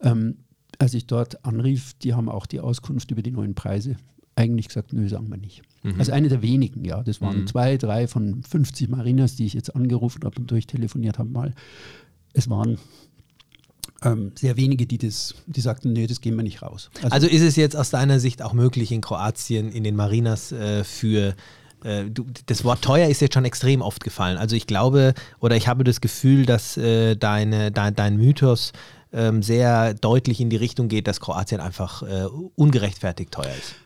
Ähm, als ich dort anrief, die haben auch die Auskunft über die neuen Preise eigentlich gesagt, nö, sagen wir nicht. Mhm. Also eine der wenigen, ja. Das waren mhm. zwei, drei von 50 Marinas, die ich jetzt angerufen habe und durchtelefoniert habe mal. Es waren ähm, sehr wenige, die das, die sagten, nee, das gehen wir nicht raus. Also, also, ist es jetzt aus deiner Sicht auch möglich in Kroatien, in den Marinas äh, für äh, das Wort teuer ist jetzt schon extrem oft gefallen. Also ich glaube oder ich habe das Gefühl, dass äh, deine, dein, dein Mythos ähm, sehr deutlich in die Richtung geht, dass Kroatien einfach äh, ungerechtfertigt teuer ist.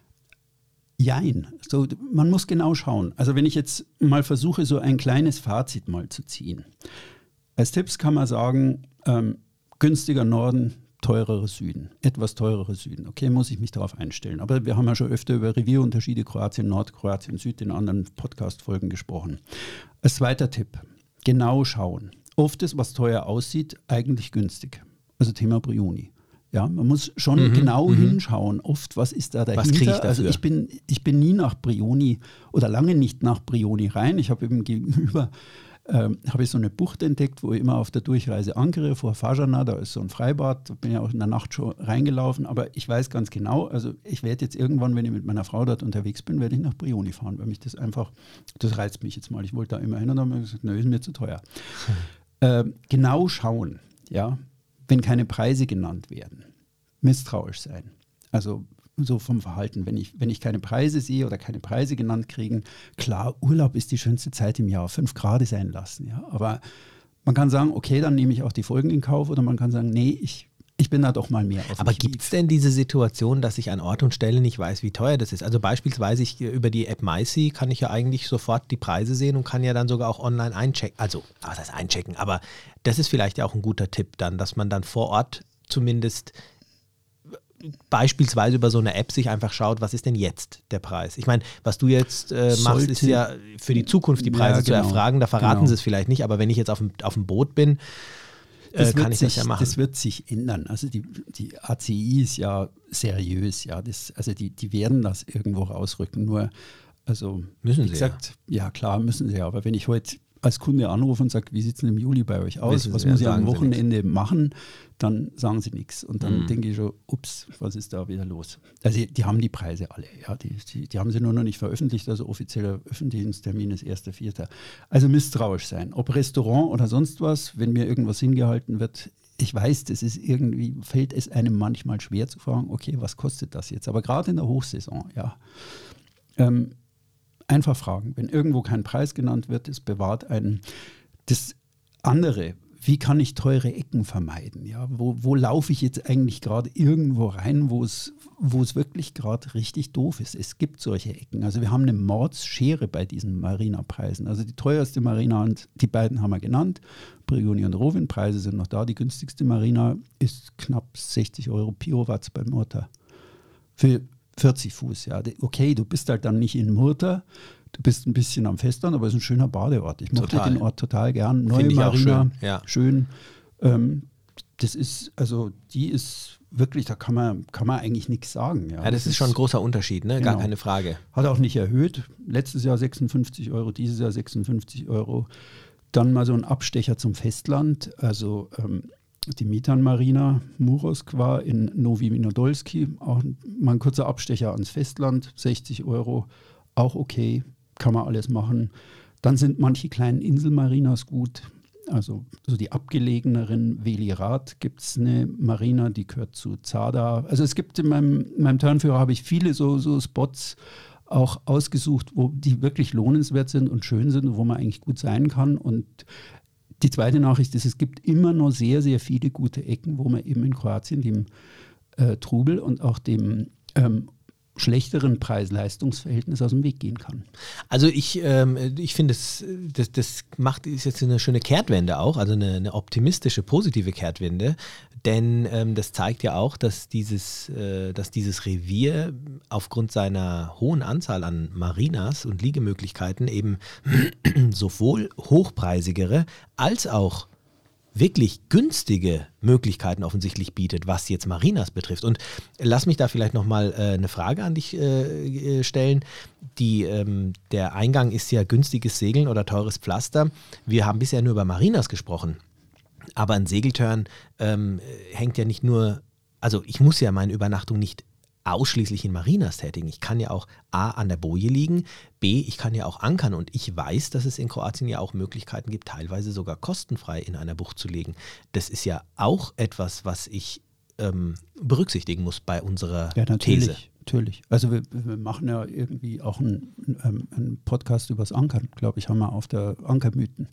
Jein. So, man muss genau schauen. Also wenn ich jetzt mal versuche, so ein kleines Fazit mal zu ziehen. Als Tipps kann man sagen, ähm, günstiger Norden, teurerer Süden, etwas teurerer Süden. Okay, muss ich mich darauf einstellen. Aber wir haben ja schon öfter über Revierunterschiede Kroatien, Nord, Kroatien, Süd in anderen Podcast-Folgen gesprochen. Als zweiter Tipp, genau schauen. Oft ist, was teuer aussieht, eigentlich günstig. Also Thema Brioni. Ja, man muss schon mhm, genau mhm. hinschauen, oft, was ist da dahinter. Was kriege ich dafür? Also ich bin, ich bin nie nach Brioni oder lange nicht nach Brioni rein. Ich habe eben gegenüber ähm, habe ich so eine Bucht entdeckt, wo ich immer auf der Durchreise ankere, vor Fajana, da ist so ein Freibad, da bin ich auch in der Nacht schon reingelaufen, aber ich weiß ganz genau, also ich werde jetzt irgendwann, wenn ich mit meiner Frau dort unterwegs bin, werde ich nach Brioni fahren, weil mich das einfach, das reizt mich jetzt mal. Ich wollte da immer hin und habe gesagt, nö, ist mir zu teuer. Hm. Äh, genau schauen, ja, wenn keine Preise genannt werden, misstrauisch sein. Also so vom Verhalten, wenn ich, wenn ich keine Preise sehe oder keine Preise genannt kriegen, klar, Urlaub ist die schönste Zeit im Jahr, fünf Grad sein lassen, ja. Aber man kann sagen, okay, dann nehme ich auch die Folgen in Kauf oder man kann sagen, nee, ich, ich bin da doch mal mehr auf Aber gibt es denn diese Situation, dass ich an Ort und Stelle nicht weiß, wie teuer das ist? Also beispielsweise ich, über die App MySea kann ich ja eigentlich sofort die Preise sehen und kann ja dann sogar auch online einchecken. Also, was heißt einchecken? Aber das ist vielleicht ja auch ein guter Tipp dann, dass man dann vor Ort zumindest beispielsweise über so eine App sich einfach schaut, was ist denn jetzt der Preis? Ich meine, was du jetzt äh, machst, ist ja für die Zukunft die Preise ja, genau, zu erfragen. Da verraten genau. sie es vielleicht nicht, aber wenn ich jetzt auf dem, auf dem Boot bin, äh, kann ich sich, das ja machen. Das wird sich ändern. Also die, die ACI ist ja seriös, ja. Das, also die, die werden das irgendwo rausrücken. Nur, also müssen wie sie gesagt, ja. ja klar, müssen sie. Aber wenn ich heute als Kunde anrufe und sage, wie sieht es denn im Juli bei euch aus? Wissen was muss ich am Wochenende machen? Dann sagen sie nichts. Und dann mhm. denke ich schon, ups, was ist da wieder los? Also die, die haben die Preise alle, ja, die, die, die, haben sie nur noch nicht veröffentlicht, also offizieller Öffentlichungstermin ist 1.4. Also misstrauisch sein. Ob Restaurant oder sonst was, wenn mir irgendwas hingehalten wird, ich weiß, das ist irgendwie, fällt es einem manchmal schwer zu fragen, okay, was kostet das jetzt? Aber gerade in der Hochsaison, ja. Ähm, Einfach fragen. Wenn irgendwo kein Preis genannt wird, es bewahrt einen. Das andere, wie kann ich teure Ecken vermeiden? Ja, wo, wo laufe ich jetzt eigentlich gerade irgendwo rein, wo es, wirklich gerade richtig doof ist? Es gibt solche Ecken. Also wir haben eine Mordsschere bei diesen Marina-Preisen. Also die teuerste Marina, und die beiden haben wir genannt, Brioni und Rovin, Preise sind noch da. Die günstigste Marina ist knapp 60 Euro Piowatts beim Motor. Für 40 Fuß, ja. Okay, du bist halt dann nicht in Murta, du bist ein bisschen am Festland, aber es ist ein schöner Badeort. Ich mochte den Ort total gern. Neue Find Marina, schön. Ja. schön. Ähm, das ist, also die ist wirklich, da kann man, kann man eigentlich nichts sagen. Ja, ja das, das, ist schon ein großer Unterschied, ne? Genau. gar keine Frage. Hat auch nicht erhöht. Letztes Jahr 56 Euro, dieses Jahr 56 Euro. Dann mal so ein Abstecher zum Festland. Also ähm, die Mitan Marina Muroskva in Novi Vinodolski, auch mal ein kurzer Abstecher ans Festland, 60 Euro, auch okay, kann man alles machen. Dann sind manche kleinen Inselmarinas gut. Also so die abgelegeneren Velirat gibt es eine Marina, die gehört zu Zada. Also es gibt in meinem, in meinem Turnführer habe ich viele so, so Spots auch ausgesucht, wo die wirklich lohnenswert sind und schön sind, wo man eigentlich gut sein kann. Und die zweite Nachricht ist, es gibt immer noch sehr, sehr viele gute Ecken, wo man eben in Kroatien dem äh, Trubel und auch dem ähm, schlechteren Preis-Leistungs-Verhältnis aus dem Weg gehen kann. Also ich, ähm, ich finde, das, das, das macht ist jetzt eine schöne Kehrtwende auch, also eine, eine optimistische, positive Kehrtwende, denn ähm, das zeigt ja auch, dass dieses, äh, dass dieses Revier aufgrund seiner hohen Anzahl an Marinas und Liegemöglichkeiten eben sowohl hochpreisigere als auch wirklich günstige Möglichkeiten offensichtlich bietet, was jetzt Marinas betrifft. Und lass mich da vielleicht nochmal äh, eine Frage an dich äh, äh, stellen. Die, ähm, der Eingang ist ja günstiges Segeln oder teures Pflaster. Wir haben bisher nur über Marinas gesprochen. Aber ein Segeltörn ähm, hängt ja nicht nur, also ich muss ja meine Übernachtung nicht ausschließlich in Marinas tätigen. Ich kann ja auch A an der Boje liegen, B, ich kann ja auch ankern und ich weiß, dass es in Kroatien ja auch Möglichkeiten gibt, teilweise sogar kostenfrei in einer Bucht zu legen. Das ist ja auch etwas, was ich ähm, berücksichtigen muss bei unserer ja, natürlich, These. Natürlich. Also wir, wir machen ja irgendwie auch einen, ähm, einen Podcast übers Ankern, glaube ich, haben wir auf der Ankermythen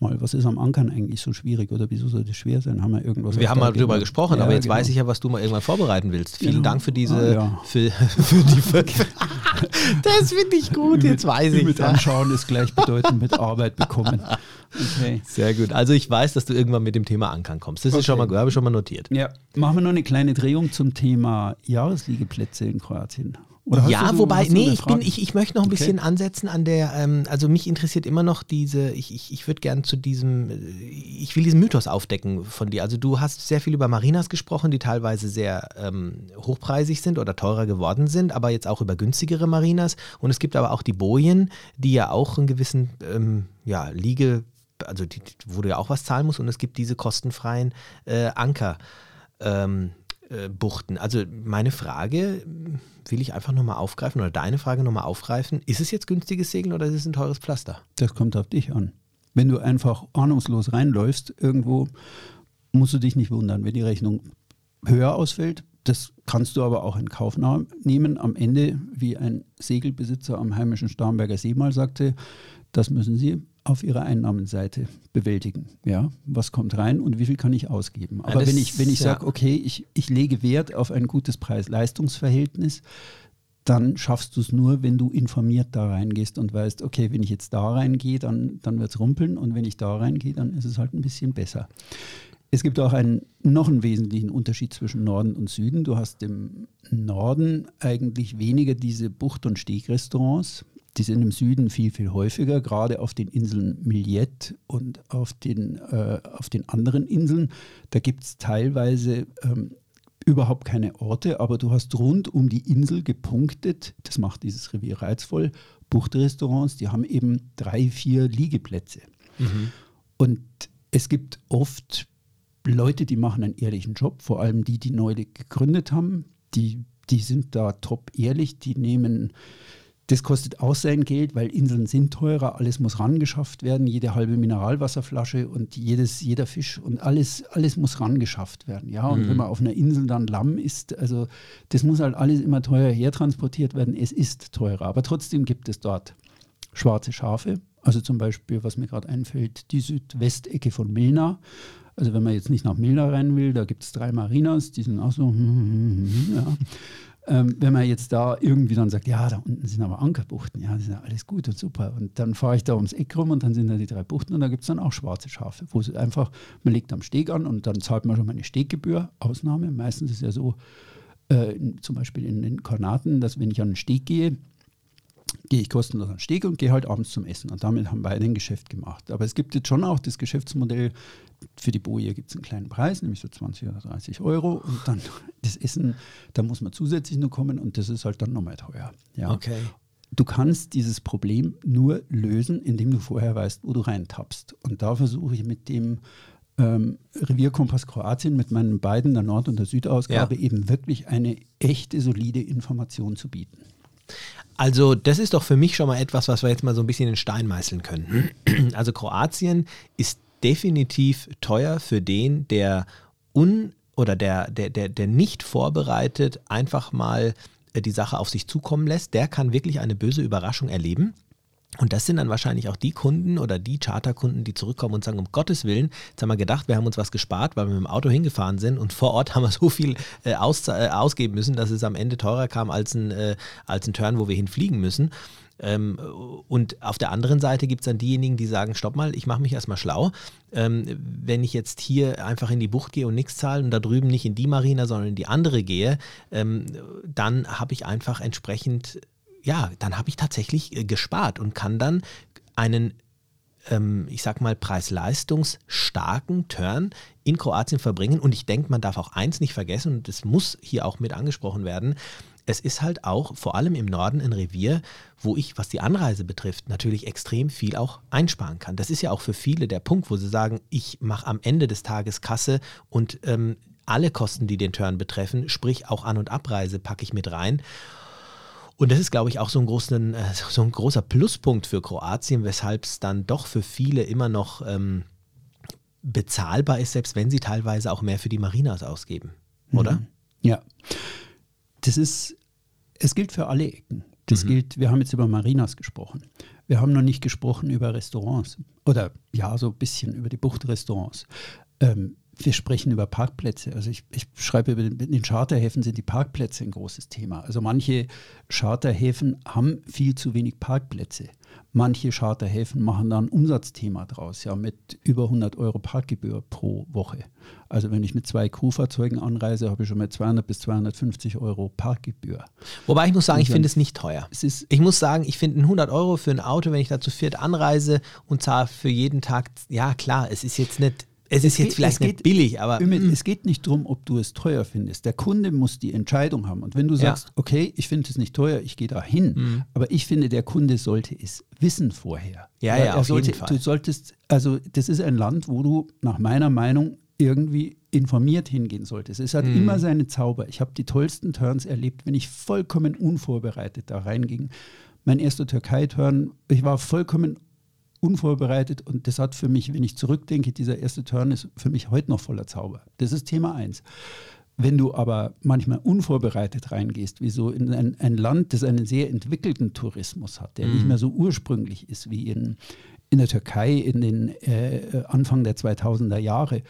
mal, was ist am Ankern eigentlich so schwierig oder wieso soll das schwer sein? Haben wir irgendwas? Wir haben mal drüber gesprochen, ja, aber jetzt genau. weiß ich ja, was du mal irgendwann vorbereiten willst. Vielen genau. Dank für diese, ah, ja. für, für die Das finde ich gut, jetzt weiß ich. Mit anschauen ist gleichbedeutend mit Arbeit bekommen. Okay. Sehr gut. Also ich weiß, dass du irgendwann mit dem Thema Ankern kommst. Das okay. ist schon mal, habe ich schon mal notiert. Ja. Machen wir noch eine kleine Drehung zum Thema Jahresliegeplätze in Kroatien ja, wobei, nee, ich, bin, ich, ich möchte noch ein okay. bisschen ansetzen an der, ähm, also mich interessiert immer noch diese, ich, ich, ich würde gern zu diesem, äh, ich will diesen Mythos aufdecken von dir. Also du hast sehr viel über Marinas gesprochen, die teilweise sehr ähm, hochpreisig sind oder teurer geworden sind, aber jetzt auch über günstigere Marinas. Und es gibt aber auch die Bojen, die ja auch einen gewissen, ähm, ja, Liege, also die, wo du ja auch was zahlen musst und es gibt diese kostenfreien äh, Anker. Ähm, äh, Buchten. Also meine Frage will ich einfach nochmal aufgreifen oder deine Frage nochmal aufgreifen. Ist es jetzt günstiges Segeln oder ist es ein teures Pflaster? Das kommt auf dich an. Wenn du einfach ahnungslos reinläufst irgendwo, musst du dich nicht wundern, wenn die Rechnung höher ausfällt. Das kannst du aber auch in Kauf nehmen. Am Ende, wie ein Segelbesitzer am heimischen Starnberger See mal sagte, das müssen sie auf ihrer Einnahmenseite bewältigen. Ja, was kommt rein und wie viel kann ich ausgeben? Aber ja, wenn ich, wenn ich ja. sage, okay, ich, ich lege Wert auf ein gutes Preis-Leistungs-Verhältnis, dann schaffst du es nur, wenn du informiert da reingehst und weißt, okay, wenn ich jetzt da reingehe, dann, dann wird es rumpeln und wenn ich da reingehe, dann ist es halt ein bisschen besser. Es gibt auch einen, noch einen wesentlichen Unterschied zwischen Norden und Süden. Du hast im Norden eigentlich weniger diese Bucht- und Stegrestaurants, die sind im Süden viel, viel häufiger, gerade auf den Inseln Millet und auf den, äh, auf den anderen Inseln. Da gibt es teilweise ähm, überhaupt keine Orte, aber du hast rund um die Insel gepunktet, das macht dieses Revier reizvoll, Buchtrestaurants, die haben eben drei, vier Liegeplätze. Mhm. Und es gibt oft Leute, die machen einen ehrlichen Job, vor allem die, die neu gegründet haben, die, die sind da top ehrlich, die nehmen das kostet auch sein Geld, weil Inseln sind teurer, alles muss rangeschafft werden, jede halbe Mineralwasserflasche und jedes, jeder Fisch und alles, alles muss rangeschafft werden. Ja, und mhm. wenn man auf einer Insel dann Lamm isst, also das muss halt alles immer teuer hertransportiert werden. Es ist teurer, aber trotzdem gibt es dort schwarze Schafe. Also zum Beispiel, was mir gerade einfällt, die Südwestecke von Milna. Also wenn man jetzt nicht nach Milna rein will, da gibt es drei Marinas, die sind auch so, ja. Ähm, wenn man jetzt da irgendwie dann sagt, ja, da unten sind aber Ankerbuchten, ja, das ist ja alles gut und super. Und dann fahre ich da ums Eck rum und dann sind da die drei Buchten und da gibt es dann auch schwarze Schafe, wo es einfach, man legt am Steg an und dann zahlt man schon mal eine Steggebühr, Ausnahme. Meistens ist ja so, äh, zum Beispiel in den Kornaten, dass wenn ich an den Steg gehe, gehe ich kostenlos an den Steg und gehe halt abends zum Essen. Und damit haben beide ein Geschäft gemacht. Aber es gibt jetzt schon auch das Geschäftsmodell, für die Boje gibt es einen kleinen Preis, nämlich so 20 oder 30 Euro. Und dann das Essen, da muss man zusätzlich noch kommen und das ist halt dann nochmal teuer. Ja. Okay. Du kannst dieses Problem nur lösen, indem du vorher weißt, wo du reintappst. Und da versuche ich mit dem ähm, Revierkompass Kroatien, mit meinen beiden, der Nord- und der Südausgabe, ja. eben wirklich eine echte, solide Information zu bieten. Also das ist doch für mich schon mal etwas, was wir jetzt mal so ein bisschen in Stein meißeln können. Also Kroatien ist definitiv teuer für den, der un oder der, der, der, der nicht vorbereitet einfach mal äh, die Sache auf sich zukommen lässt, der kann wirklich eine böse Überraschung erleben. Und das sind dann wahrscheinlich auch die Kunden oder die Charterkunden, die zurückkommen und sagen, um Gottes Willen, jetzt haben wir gedacht, wir haben uns was gespart, weil wir mit dem Auto hingefahren sind und vor Ort haben wir so viel äh, aus, äh, ausgeben müssen, dass es am Ende teurer kam als ein, äh, als ein Turn, wo wir hinfliegen müssen. Ähm, und auf der anderen Seite gibt es dann diejenigen, die sagen, stopp mal, ich mache mich erstmal schlau. Ähm, wenn ich jetzt hier einfach in die Bucht gehe und nichts zahle und da drüben nicht in die Marina, sondern in die andere gehe, ähm, dann habe ich einfach entsprechend, ja, dann habe ich tatsächlich äh, gespart und kann dann einen ähm, ich sag mal, preis-leistungsstarken Turn in Kroatien verbringen. Und ich denke, man darf auch eins nicht vergessen, und das muss hier auch mit angesprochen werden, es ist halt auch vor allem im Norden ein Revier, wo ich, was die Anreise betrifft, natürlich extrem viel auch einsparen kann. Das ist ja auch für viele der Punkt, wo sie sagen, ich mache am Ende des Tages Kasse und ähm, alle Kosten, die den Turn betreffen, sprich auch An- und Abreise, packe ich mit rein. Und das ist, glaube ich, auch so ein, großen, äh, so ein großer Pluspunkt für Kroatien, weshalb es dann doch für viele immer noch ähm, bezahlbar ist, selbst wenn sie teilweise auch mehr für die Marinas ausgeben, oder? Mhm. Ja. Das ist, es gilt für alle Ecken. Das mhm. gilt, wir haben jetzt über Marinas gesprochen. Wir haben noch nicht gesprochen über Restaurants. Oder ja, so ein bisschen über die Buchtrestaurants. Ähm, wir sprechen über Parkplätze. Also ich, ich schreibe über den, in den Charterhäfen sind die Parkplätze ein großes Thema. Also manche Charterhäfen haben viel zu wenig Parkplätze. Manche Charterhäfen machen da ein Umsatzthema draus, ja, mit über 100 Euro Parkgebühr pro Woche. Also wenn ich mit zwei Crewfahrzeugen anreise, habe ich schon mal 200 bis 250 Euro Parkgebühr. Wobei ich muss sagen, ich finde es nicht teuer. Es ist ich muss sagen, ich finde 100 Euro für ein Auto, wenn ich da zu viert anreise und zahle für jeden Tag, ja klar, es ist jetzt nicht es, ist jetzt vielleicht nicht billig, aber. Ümit, hm. es geht nicht darum, ob du es teuer findest. Der Kunde muss die Entscheidung haben. Und wenn du sagst, ja. okay, ich finde es nicht teuer, ich gehe da hin, mhm. aber ich finde, der Kunde sollte es wissen vorher. Ja, ja, auf sollte, jeden Fall. Du solltest, also das ist ein Land, wo du nach meiner Meinung irgendwie informiert hingehen solltest. Es hat mhm. immer seine Zauber. Ich habe die tollsten Turns erlebt, wenn ich vollkommen unvorbereitet da reinging. Mein erster Türkei-Turn, ich war vollkommen unvorbereitet und das hat für mich, wenn ich zurückdenke, dieser erste Turn ist für mich heute noch voller Zauber. Das ist Thema eins. Wenn du aber manchmal unvorbereitet reingehst, wie so in ein, ein Land, das einen sehr entwickelten Tourismus hat, der mhm. nicht mehr so ursprünglich ist wie in, in der Türkei in den äh, Anfang der 2000er Jahre,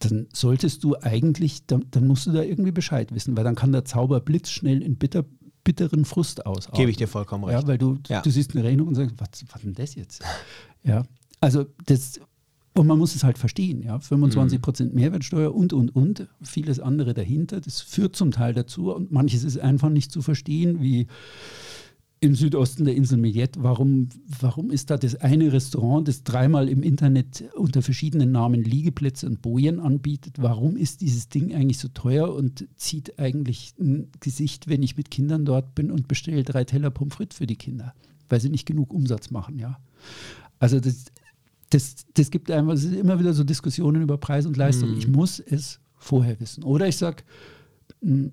dann solltest du eigentlich, dann, dann, musst du da irgendwie Bescheid wissen, weil dann kann der Zauber blitzschnell in bitter, bitteren Frust aus. Gebe ich dir vollkommen recht. Ja, weil du, ja. du siehst eine Rechnung und sagst, was, was denn das jetzt? Ja, also das, und man muss es halt verstehen, ja, 25 Prozent mhm. Mehrwertsteuer und, und, und, vieles andere dahinter, das führt zum Teil dazu und manches ist einfach nicht zu verstehen, wie im Südosten der Insel Millet, warum, warum ist da das eine Restaurant, das dreimal im Internet unter verschiedenen Namen Liegeplätze und Bojen anbietet? Warum ist dieses Ding eigentlich so teuer und zieht eigentlich ein Gesicht, wenn ich mit Kindern dort bin und bestelle drei Teller Pommes frites für die Kinder, weil sie nicht genug Umsatz machen, ja? Also das, das, das gibt einfach, es ist immer wieder so Diskussionen über Preis und Leistung. Mhm. Ich muss es vorher wissen. Oder ich sage,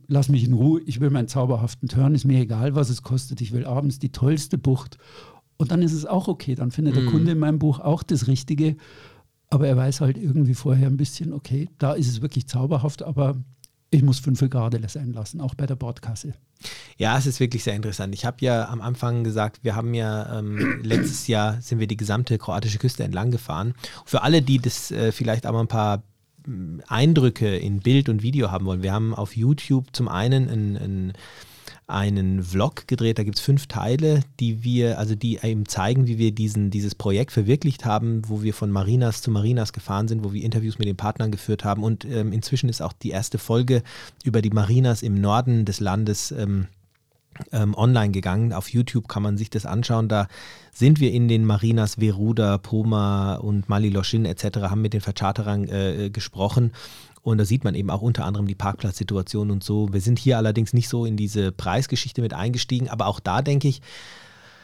lass mich in Ruhe, ich will meinen zauberhaften Turn, ist mir egal, was es kostet, ich will abends die tollste Bucht. Und dann ist es auch okay, dann findet der mhm. Kunde in meinem Buch auch das Richtige, aber er weiß halt irgendwie vorher ein bisschen, okay, da ist es wirklich zauberhaft, aber ich muss fünf Grad sein lassen, auch bei der Bordkasse. Ja, es ist wirklich sehr interessant. Ich habe ja am Anfang gesagt, wir haben ja ähm, letztes Jahr sind wir die gesamte kroatische Küste entlang gefahren. Für alle, die das äh, vielleicht aber ein paar Eindrücke in Bild und Video haben wollen, wir haben auf YouTube zum einen ein, ein einen Vlog gedreht. Da gibt es fünf Teile, die wir, also die eben zeigen, wie wir diesen, dieses Projekt verwirklicht haben, wo wir von Marinas zu Marinas gefahren sind, wo wir Interviews mit den Partnern geführt haben. Und ähm, inzwischen ist auch die erste Folge über die Marinas im Norden des Landes ähm, ähm, online gegangen. Auf YouTube kann man sich das anschauen. Da sind wir in den Marinas Veruda, Poma und Maliloshin etc., haben mit den Vercharterern äh, gesprochen. Und da sieht man eben auch unter anderem die Parkplatzsituation und so. Wir sind hier allerdings nicht so in diese Preisgeschichte mit eingestiegen, aber auch da denke ich,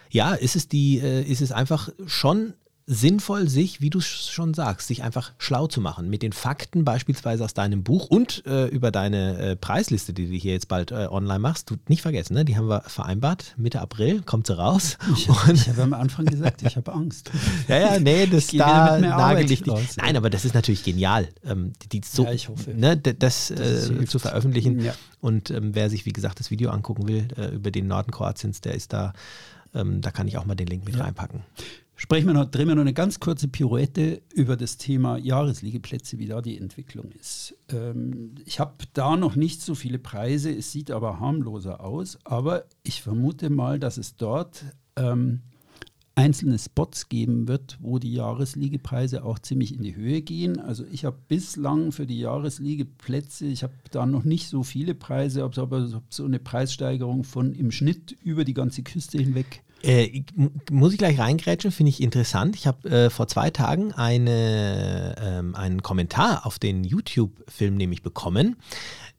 ja, ist es die, äh, ist es einfach schon sinnvoll, sich, wie du schon sagst, sich einfach schlau zu machen mit den Fakten beispielsweise aus deinem Buch und äh, über deine äh, Preisliste, die du hier jetzt bald äh, online machst. Du nicht vergessen, ne? die haben wir vereinbart. Mitte April kommt sie raus. Ich, ich habe am Anfang gesagt, ich habe Angst. ja, ja, nee, das da nagel ich nicht. Nein, aber das ist natürlich genial, ähm, die, so, ja, ich hoffe. Ne, das, das äh, zu veröffentlichen. Ja. Und ähm, wer sich, wie gesagt, das Video angucken will äh, über den Norden Kroatiens, der ist da, ähm, da kann ich auch mal den Link mit ja. reinpacken. Sprechen wir noch, drehen wir noch eine ganz kurze Pirouette über das Thema Jahresliegeplätze, wie da die Entwicklung ist. Ähm, ich habe da noch nicht so viele Preise, es sieht aber harmloser aus, aber ich vermute mal, dass es dort ähm, einzelne Spots geben wird, wo die Jahresliegepreise auch ziemlich in die Höhe gehen. Also ich habe bislang für die Jahresliegeplätze, ich habe da noch nicht so viele Preise, aber so eine Preissteigerung von im Schnitt über die ganze Küste hinweg Äh, muss ich gleich reingrätschen, finde ich interessant. Ich habe äh, vor zwei Tagen eine, ähm, einen Kommentar auf den YouTube-Film nämlich bekommen.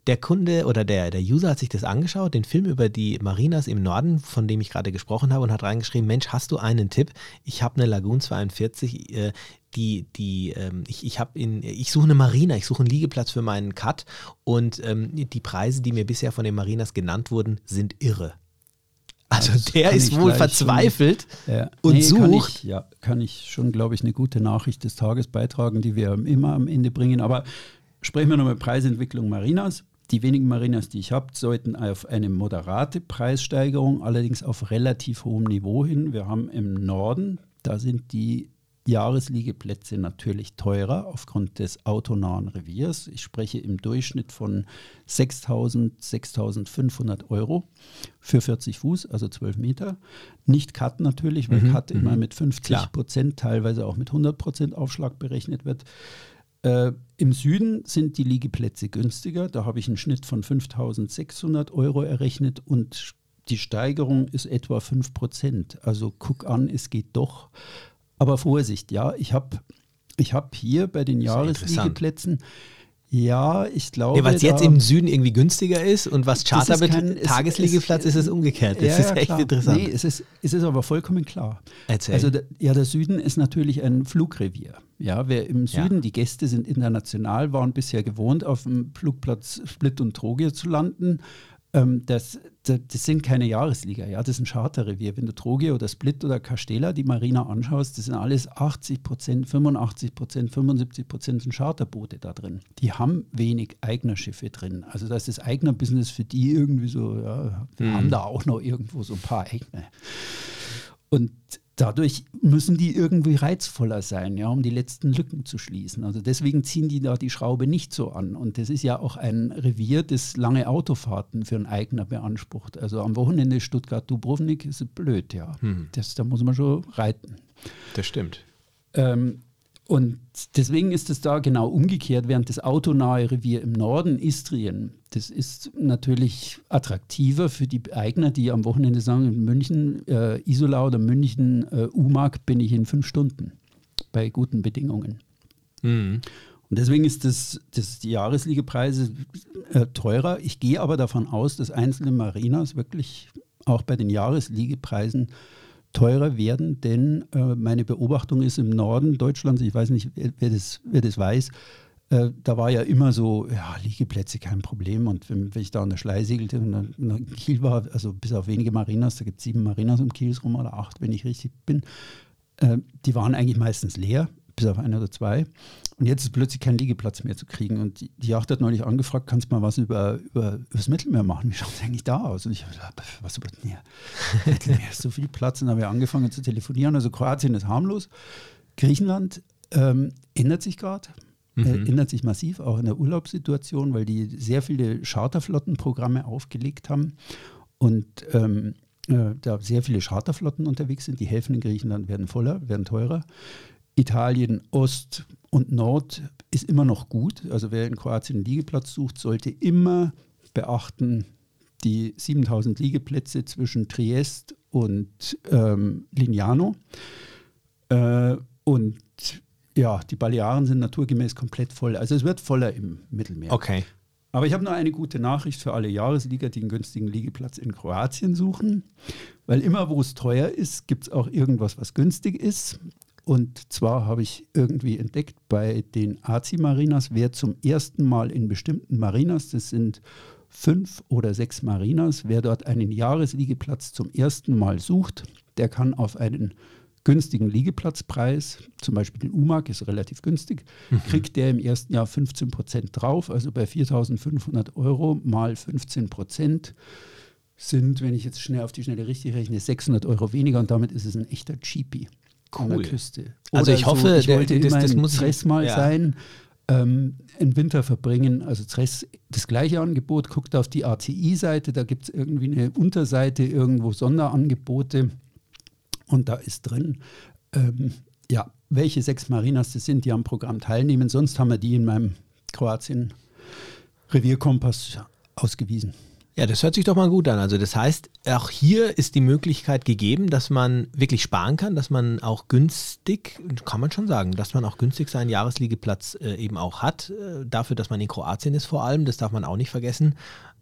Der Kunde oder der, der User hat sich das angeschaut, den Film über die Marinas im Norden, von dem ich gerade gesprochen habe, und hat reingeschrieben: Mensch, hast du einen Tipp? Ich habe eine Lagoon 42, äh, die, die, ähm, ich, ich in, ich suche eine Marina, ich suche einen Liegeplatz für meinen Cut und ähm, die Preise, die mir bisher von den Marinas genannt wurden, sind irre. Also das der kann ist wohl verzweifelt schon- Ja. und Nee, Kann sucht. ich, ja, kann ich schon, glaube ich, eine gute Nachricht des Tages beitragen, die wir immer am Ende bringen. Aber sprechen wir nochmal Preisentwicklung Marinas. Die wenigen Marinas, die ich habe, sollten auf eine moderate Preissteigerung, allerdings auf relativ hohem Niveau hin. Wir haben im Norden, da sind die Jahresliegeplätze natürlich teurer aufgrund des autonahen Reviers. Ich spreche im Durchschnitt von 6.000, 6.500 Euro für 40 Fuß, also 12 Meter. Nicht Cut natürlich, weil Mhm, Cut immer mhm. mit 50 Klar. Prozent, teilweise auch mit 100 Prozent Aufschlag berechnet wird. Äh, Im Süden sind die Liegeplätze günstiger. Da habe ich einen Schnitt von 5.600 Euro errechnet und die Steigerung ist etwa 5 Prozent. Also guck an, es geht doch. Aber Vorsicht, ja, ich habe ich hab hier bei den ja. Jahresliegeplätzen, ja, ich glaube. Weil es jetzt da- im Süden irgendwie günstiger ist und was Charter betrifft, es- Tagesliegeplatz es- ist es umgekehrt. Das Ja, ist ja, echt klar. interessant. Nee, es ist, es ist aber vollkommen klar. Erzähl. Also der, ja, der Süden ist natürlich ein Flugrevier. Ja, wer im Ja. Süden, die Gäste sind international, waren bisher gewohnt, auf dem Flugplatz Split und Trogir zu landen. Ähm, das, das, sind keine Jahresliga, ja, das ist ein Charterrevier. Wenn du Trogir oder Split oder Castella die Marina anschaust, das sind alles 80 Prozent, 85 Prozent, 75 Prozent sind Charterboote da drin. Die haben wenig Eignerschiffe drin. Also das ist das Eigner-Business für die irgendwie so, ja, wir haben da auch noch irgendwo so ein paar Eigner. Und dadurch müssen die irgendwie reizvoller sein, ja, um die letzten Lücken zu schließen. Also deswegen ziehen die da die Schraube nicht so an. Und das ist ja auch ein Revier, das lange Autofahrten für einen Eigner beansprucht. Also am Wochenende Stuttgart-Dubrovnik ist blöd, ja. Das, da muss man schon reiten. das stimmt. Ähm, und deswegen ist es da genau umgekehrt, während das autonahe Revier im Norden, Istrien, das ist natürlich attraktiver für die Eigner, die am Wochenende sagen, in München, äh, Isola oder München, äh, Umag bin ich in fünf Stunden bei guten Bedingungen. Mhm. Und deswegen ist das, das die Jahresligepreise äh, teurer. Ich gehe aber davon aus, dass einzelne Marinas wirklich auch bei den Jahresligepreisen teurer werden, denn äh, meine Beobachtung ist im Norden Deutschlands, ich weiß nicht, wer, das, wer das weiß, äh, da war ja immer so, ja, Liegeplätze kein Problem. Und wenn, wenn ich da an der Schlei segelte und dann in Kiel war, also bis auf wenige Marinas, da gibt es sieben Marinas um Kiel rum oder acht, wenn ich richtig bin, äh, die waren eigentlich meistens leer, bis auf ein oder zwei. Und jetzt ist plötzlich kein Liegeplatz mehr zu kriegen. Und die, die Yacht hat neulich angefragt, kannst du mal was über, über, über das Mittelmeer machen? Wie schaut es eigentlich da aus? Und ich habe gesagt, was über das Meer? Mittelmeer ist so viel Platz. Und dann haben wir angefangen zu telefonieren. Also Kroatien ist harmlos. Griechenland ähm, ändert sich gerade. Äh, ändert sich massiv, auch in der Urlaubssituation, weil die sehr viele Charterflottenprogramme aufgelegt haben und ähm, äh, da sehr viele Charterflotten unterwegs sind. Die Häfen in Griechenland werden voller, werden teurer. Italien Ost und Nord ist immer noch gut. Also wer in Kroatien einen Liegeplatz sucht, sollte immer beachten, die 7000 Liegeplätze zwischen Triest und ähm, Lignano. Äh, und ja, die Balearen sind naturgemäß komplett voll. Also es wird voller im Mittelmeer. Okay. Aber ich habe noch eine gute Nachricht für alle Jahresliga, die einen günstigen Liegeplatz in Kroatien suchen. Weil immer, wo es teuer ist, gibt es auch irgendwas, was günstig ist. Und zwar habe ich irgendwie entdeckt bei den AC-Marinas, wer zum ersten Mal in bestimmten Marinas, das sind fünf oder sechs Marinas, wer dort einen Jahresliegeplatz zum ersten Mal sucht, der kann auf einen günstigen Liegeplatzpreis, zum Beispiel den UMAG ist relativ günstig, kriegt der im ersten Jahr 15 Prozent drauf, also bei 4.500 Euro mal 15 Prozent sind, wenn ich jetzt schnell auf die Schnelle richtig rechne, 600 Euro weniger und damit ist es ein echter Cheapie an der Cool. Küste. Also ich hoffe, ich der- wollte das- das muss Stress mal ja. sein, ähm, im Winter verbringen, also Stress, das gleiche Angebot, guckt auf die ACI-Seite, da gibt es irgendwie eine Unterseite, irgendwo Sonderangebote und da ist drin, ähm, ja, welche sechs Marinas das sind, die am Programm teilnehmen. Sonst haben wir die in meinem Kroatien-Revierkompass ausgewiesen. Ja, das hört sich doch mal gut an. Also das heißt, auch hier ist die Möglichkeit gegeben, dass man wirklich sparen kann, dass man auch günstig, kann man schon sagen, dass man auch günstig seinen Jahresliegeplatz äh, eben auch hat. Äh, dafür, dass man in Kroatien ist vor allem, das darf man auch nicht vergessen.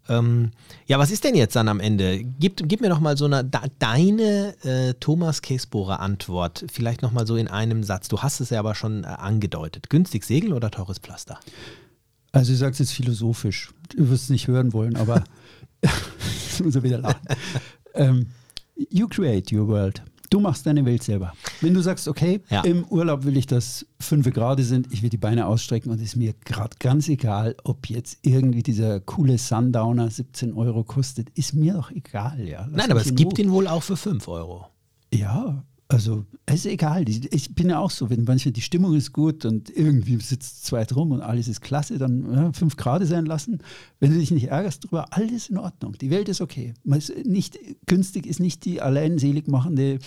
Ähm, ja, was ist denn jetzt dann am Ende? Gib, gib mir doch mal so eine, da, deine äh, Thomas Käsbohrer Antwort, vielleicht noch mal so in einem Satz. Du hast es ja aber schon äh, angedeutet. Günstig segeln oder teures Pflaster? Also ich sage es jetzt philosophisch. Du wirst es nicht hören wollen, aber ich muss wieder lachen. ähm, you create your world. Du machst deine Welt selber. Wenn du sagst, okay, ja. im Urlaub will ich, dass fünf Grad sind, ich will die Beine ausstrecken und es ist mir gerade ganz egal, ob jetzt irgendwie dieser coole Sundowner 17 Euro kostet, ist mir doch egal. Ja. Nein, aber es gibt ihn wohl auch für 5 Euro. Ja, also, es ist egal. Ich bin ja auch so, wenn manchmal die Stimmung ist gut und irgendwie sitzt zwei drum und alles ist klasse, dann ja, fünf Grad sein lassen. Wenn du dich nicht ärgerst darüber, alles in Ordnung. Die Welt ist okay. Nicht, günstig ist nicht die allein selig machende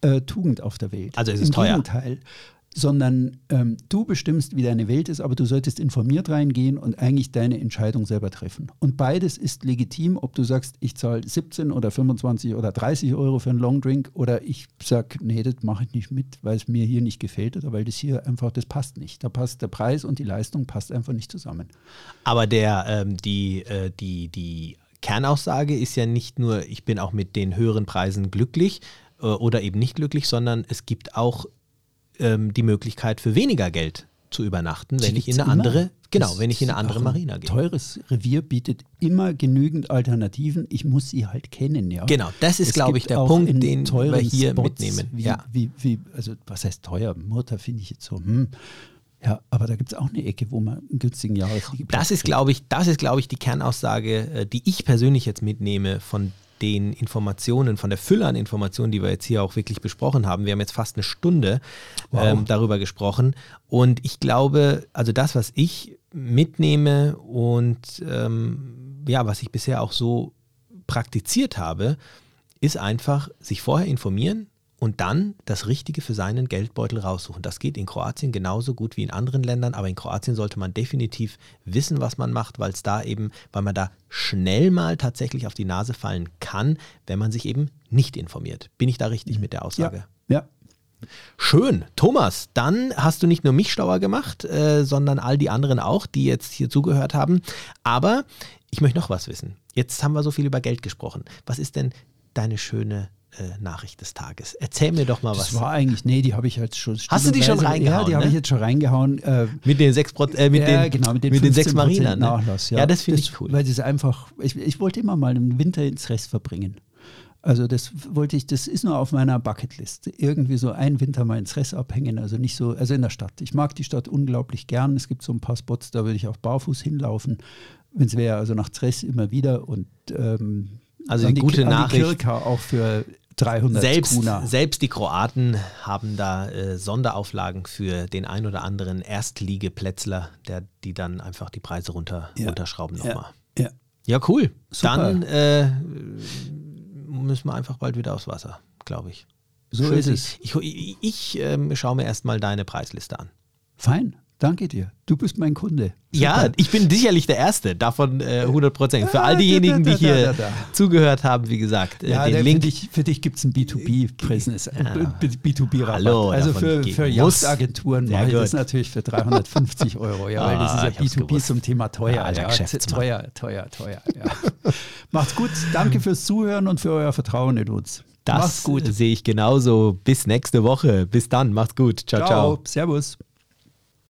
äh, Tugend auf der Welt. Also es ist Im teuer. Gegenteil sondern ähm, du bestimmst, wie deine Welt ist, aber du solltest informiert reingehen und eigentlich deine Entscheidung selber treffen. Und beides ist legitim, ob du sagst, ich zahle 17 oder 25 oder 30 Euro für einen Long Drink oder ich sage, nee, das mache ich nicht mit, weil es mir hier nicht gefällt oder weil das hier einfach, das passt nicht. Da passt der Preis und die Leistung passt einfach nicht zusammen. Aber der, ähm, die, äh, die, die Kernaussage ist ja nicht nur, ich bin auch mit den höheren Preisen glücklich äh, oder eben nicht glücklich, sondern es gibt auch ähm, die Möglichkeit für weniger Geld zu übernachten, wenn ich in eine andere, genau, das wenn ich in eine andere Marina gehe. Teures Revier bietet immer genügend Alternativen. Ich muss sie halt kennen, ja. Genau, das ist, glaube ich, der Punkt, den wir hier Spots, mitnehmen. Wie, ja. Wie, wie, also was heißt teuer? Mutter finde ich jetzt so, hm. Ja, aber da gibt es auch eine Ecke, wo man einen günstigen Jahresliegeplatz Das ist, glaube ich, das ist, glaube ich, die Kernaussage, äh, die ich persönlich jetzt mitnehme von den Informationen, von der Fülle an Informationen, die wir jetzt hier auch wirklich besprochen haben. Wir haben jetzt fast eine Stunde wow. ähm, darüber gesprochen. Und ich glaube, also das, was ich mitnehme und ähm, ja, was ich bisher auch so praktiziert habe, ist einfach sich vorher informieren, und dann das Richtige für seinen Geldbeutel raussuchen. Das geht in Kroatien genauso gut wie in anderen Ländern, aber in Kroatien sollte man definitiv wissen, was man macht, weil es da eben, weil man da schnell mal tatsächlich auf die Nase fallen kann, wenn man sich eben nicht informiert. Bin ich da richtig mit der Aussage? Ja. ja. Schön. Thomas, dann hast du nicht nur mich schlauer gemacht, äh, sondern all die anderen auch, die jetzt hier zugehört haben. Aber ich möchte noch was wissen. Jetzt haben wir so viel über Geld gesprochen. Was ist denn deine schöne Nachricht des Tages. Erzähl mir doch mal das was. Das war eigentlich, nee, die habe ich jetzt schon. Hast du die schon reingehauen? Ja, die ne? habe ich jetzt schon reingehauen. Äh, mit den sechs äh, mit, ja, den, genau, mit den, mit den sechs Marinen. Ne? Nachlass, ja. ja, das finde ich cool. Weil das einfach, ich, ich wollte immer mal im Winter ins Rest verbringen. Also das wollte ich, das ist nur auf meiner Bucketlist. Irgendwie so einen Winter mal ins Rest abhängen, also nicht so, also in der Stadt. Ich mag die Stadt unglaublich gern. Es gibt so ein paar Spots, da würde ich auch barfuß hinlaufen. Wenn es wäre, also nach Stress immer wieder und ähm, also die gute Nachricht. Kirka auch für 300 selbst, Kuna. selbst die Kroaten haben da äh, Sonderauflagen für den ein oder anderen Erstliegeplätzler, der, die dann einfach die Preise runter, ja. runterschrauben nochmal. Ja. ja. ja, cool. Super. Dann äh, müssen wir einfach bald wieder aufs Wasser, glaube ich. So Schön. ist es. Ich, ich, ich äh, schaue mir erstmal deine Preisliste an. Fein. Danke dir. Du bist mein Kunde. Super. Ja, ich bin sicherlich der Erste, davon äh, 100 Prozent. Für all diejenigen, die hier zugehört haben, wie gesagt, äh, ja, den Link. Für dich, für dich gibt es ein B2B-Business, äh, B2B-Rabatt. Hallo, also für, für Yachtagenturen mache ich das natürlich für 350 Euro, ja, weil das ist ja ah, B2B gewusst. zum Thema teuer. Ja, ja, teuer, teuer, teuer. Ja. Macht's gut. Danke fürs Zuhören und für euer Vertrauen in uns. Das sehe ich genauso. Bis nächste Woche. Bis dann. Macht's gut. ciao. ciao. ciao. Servus.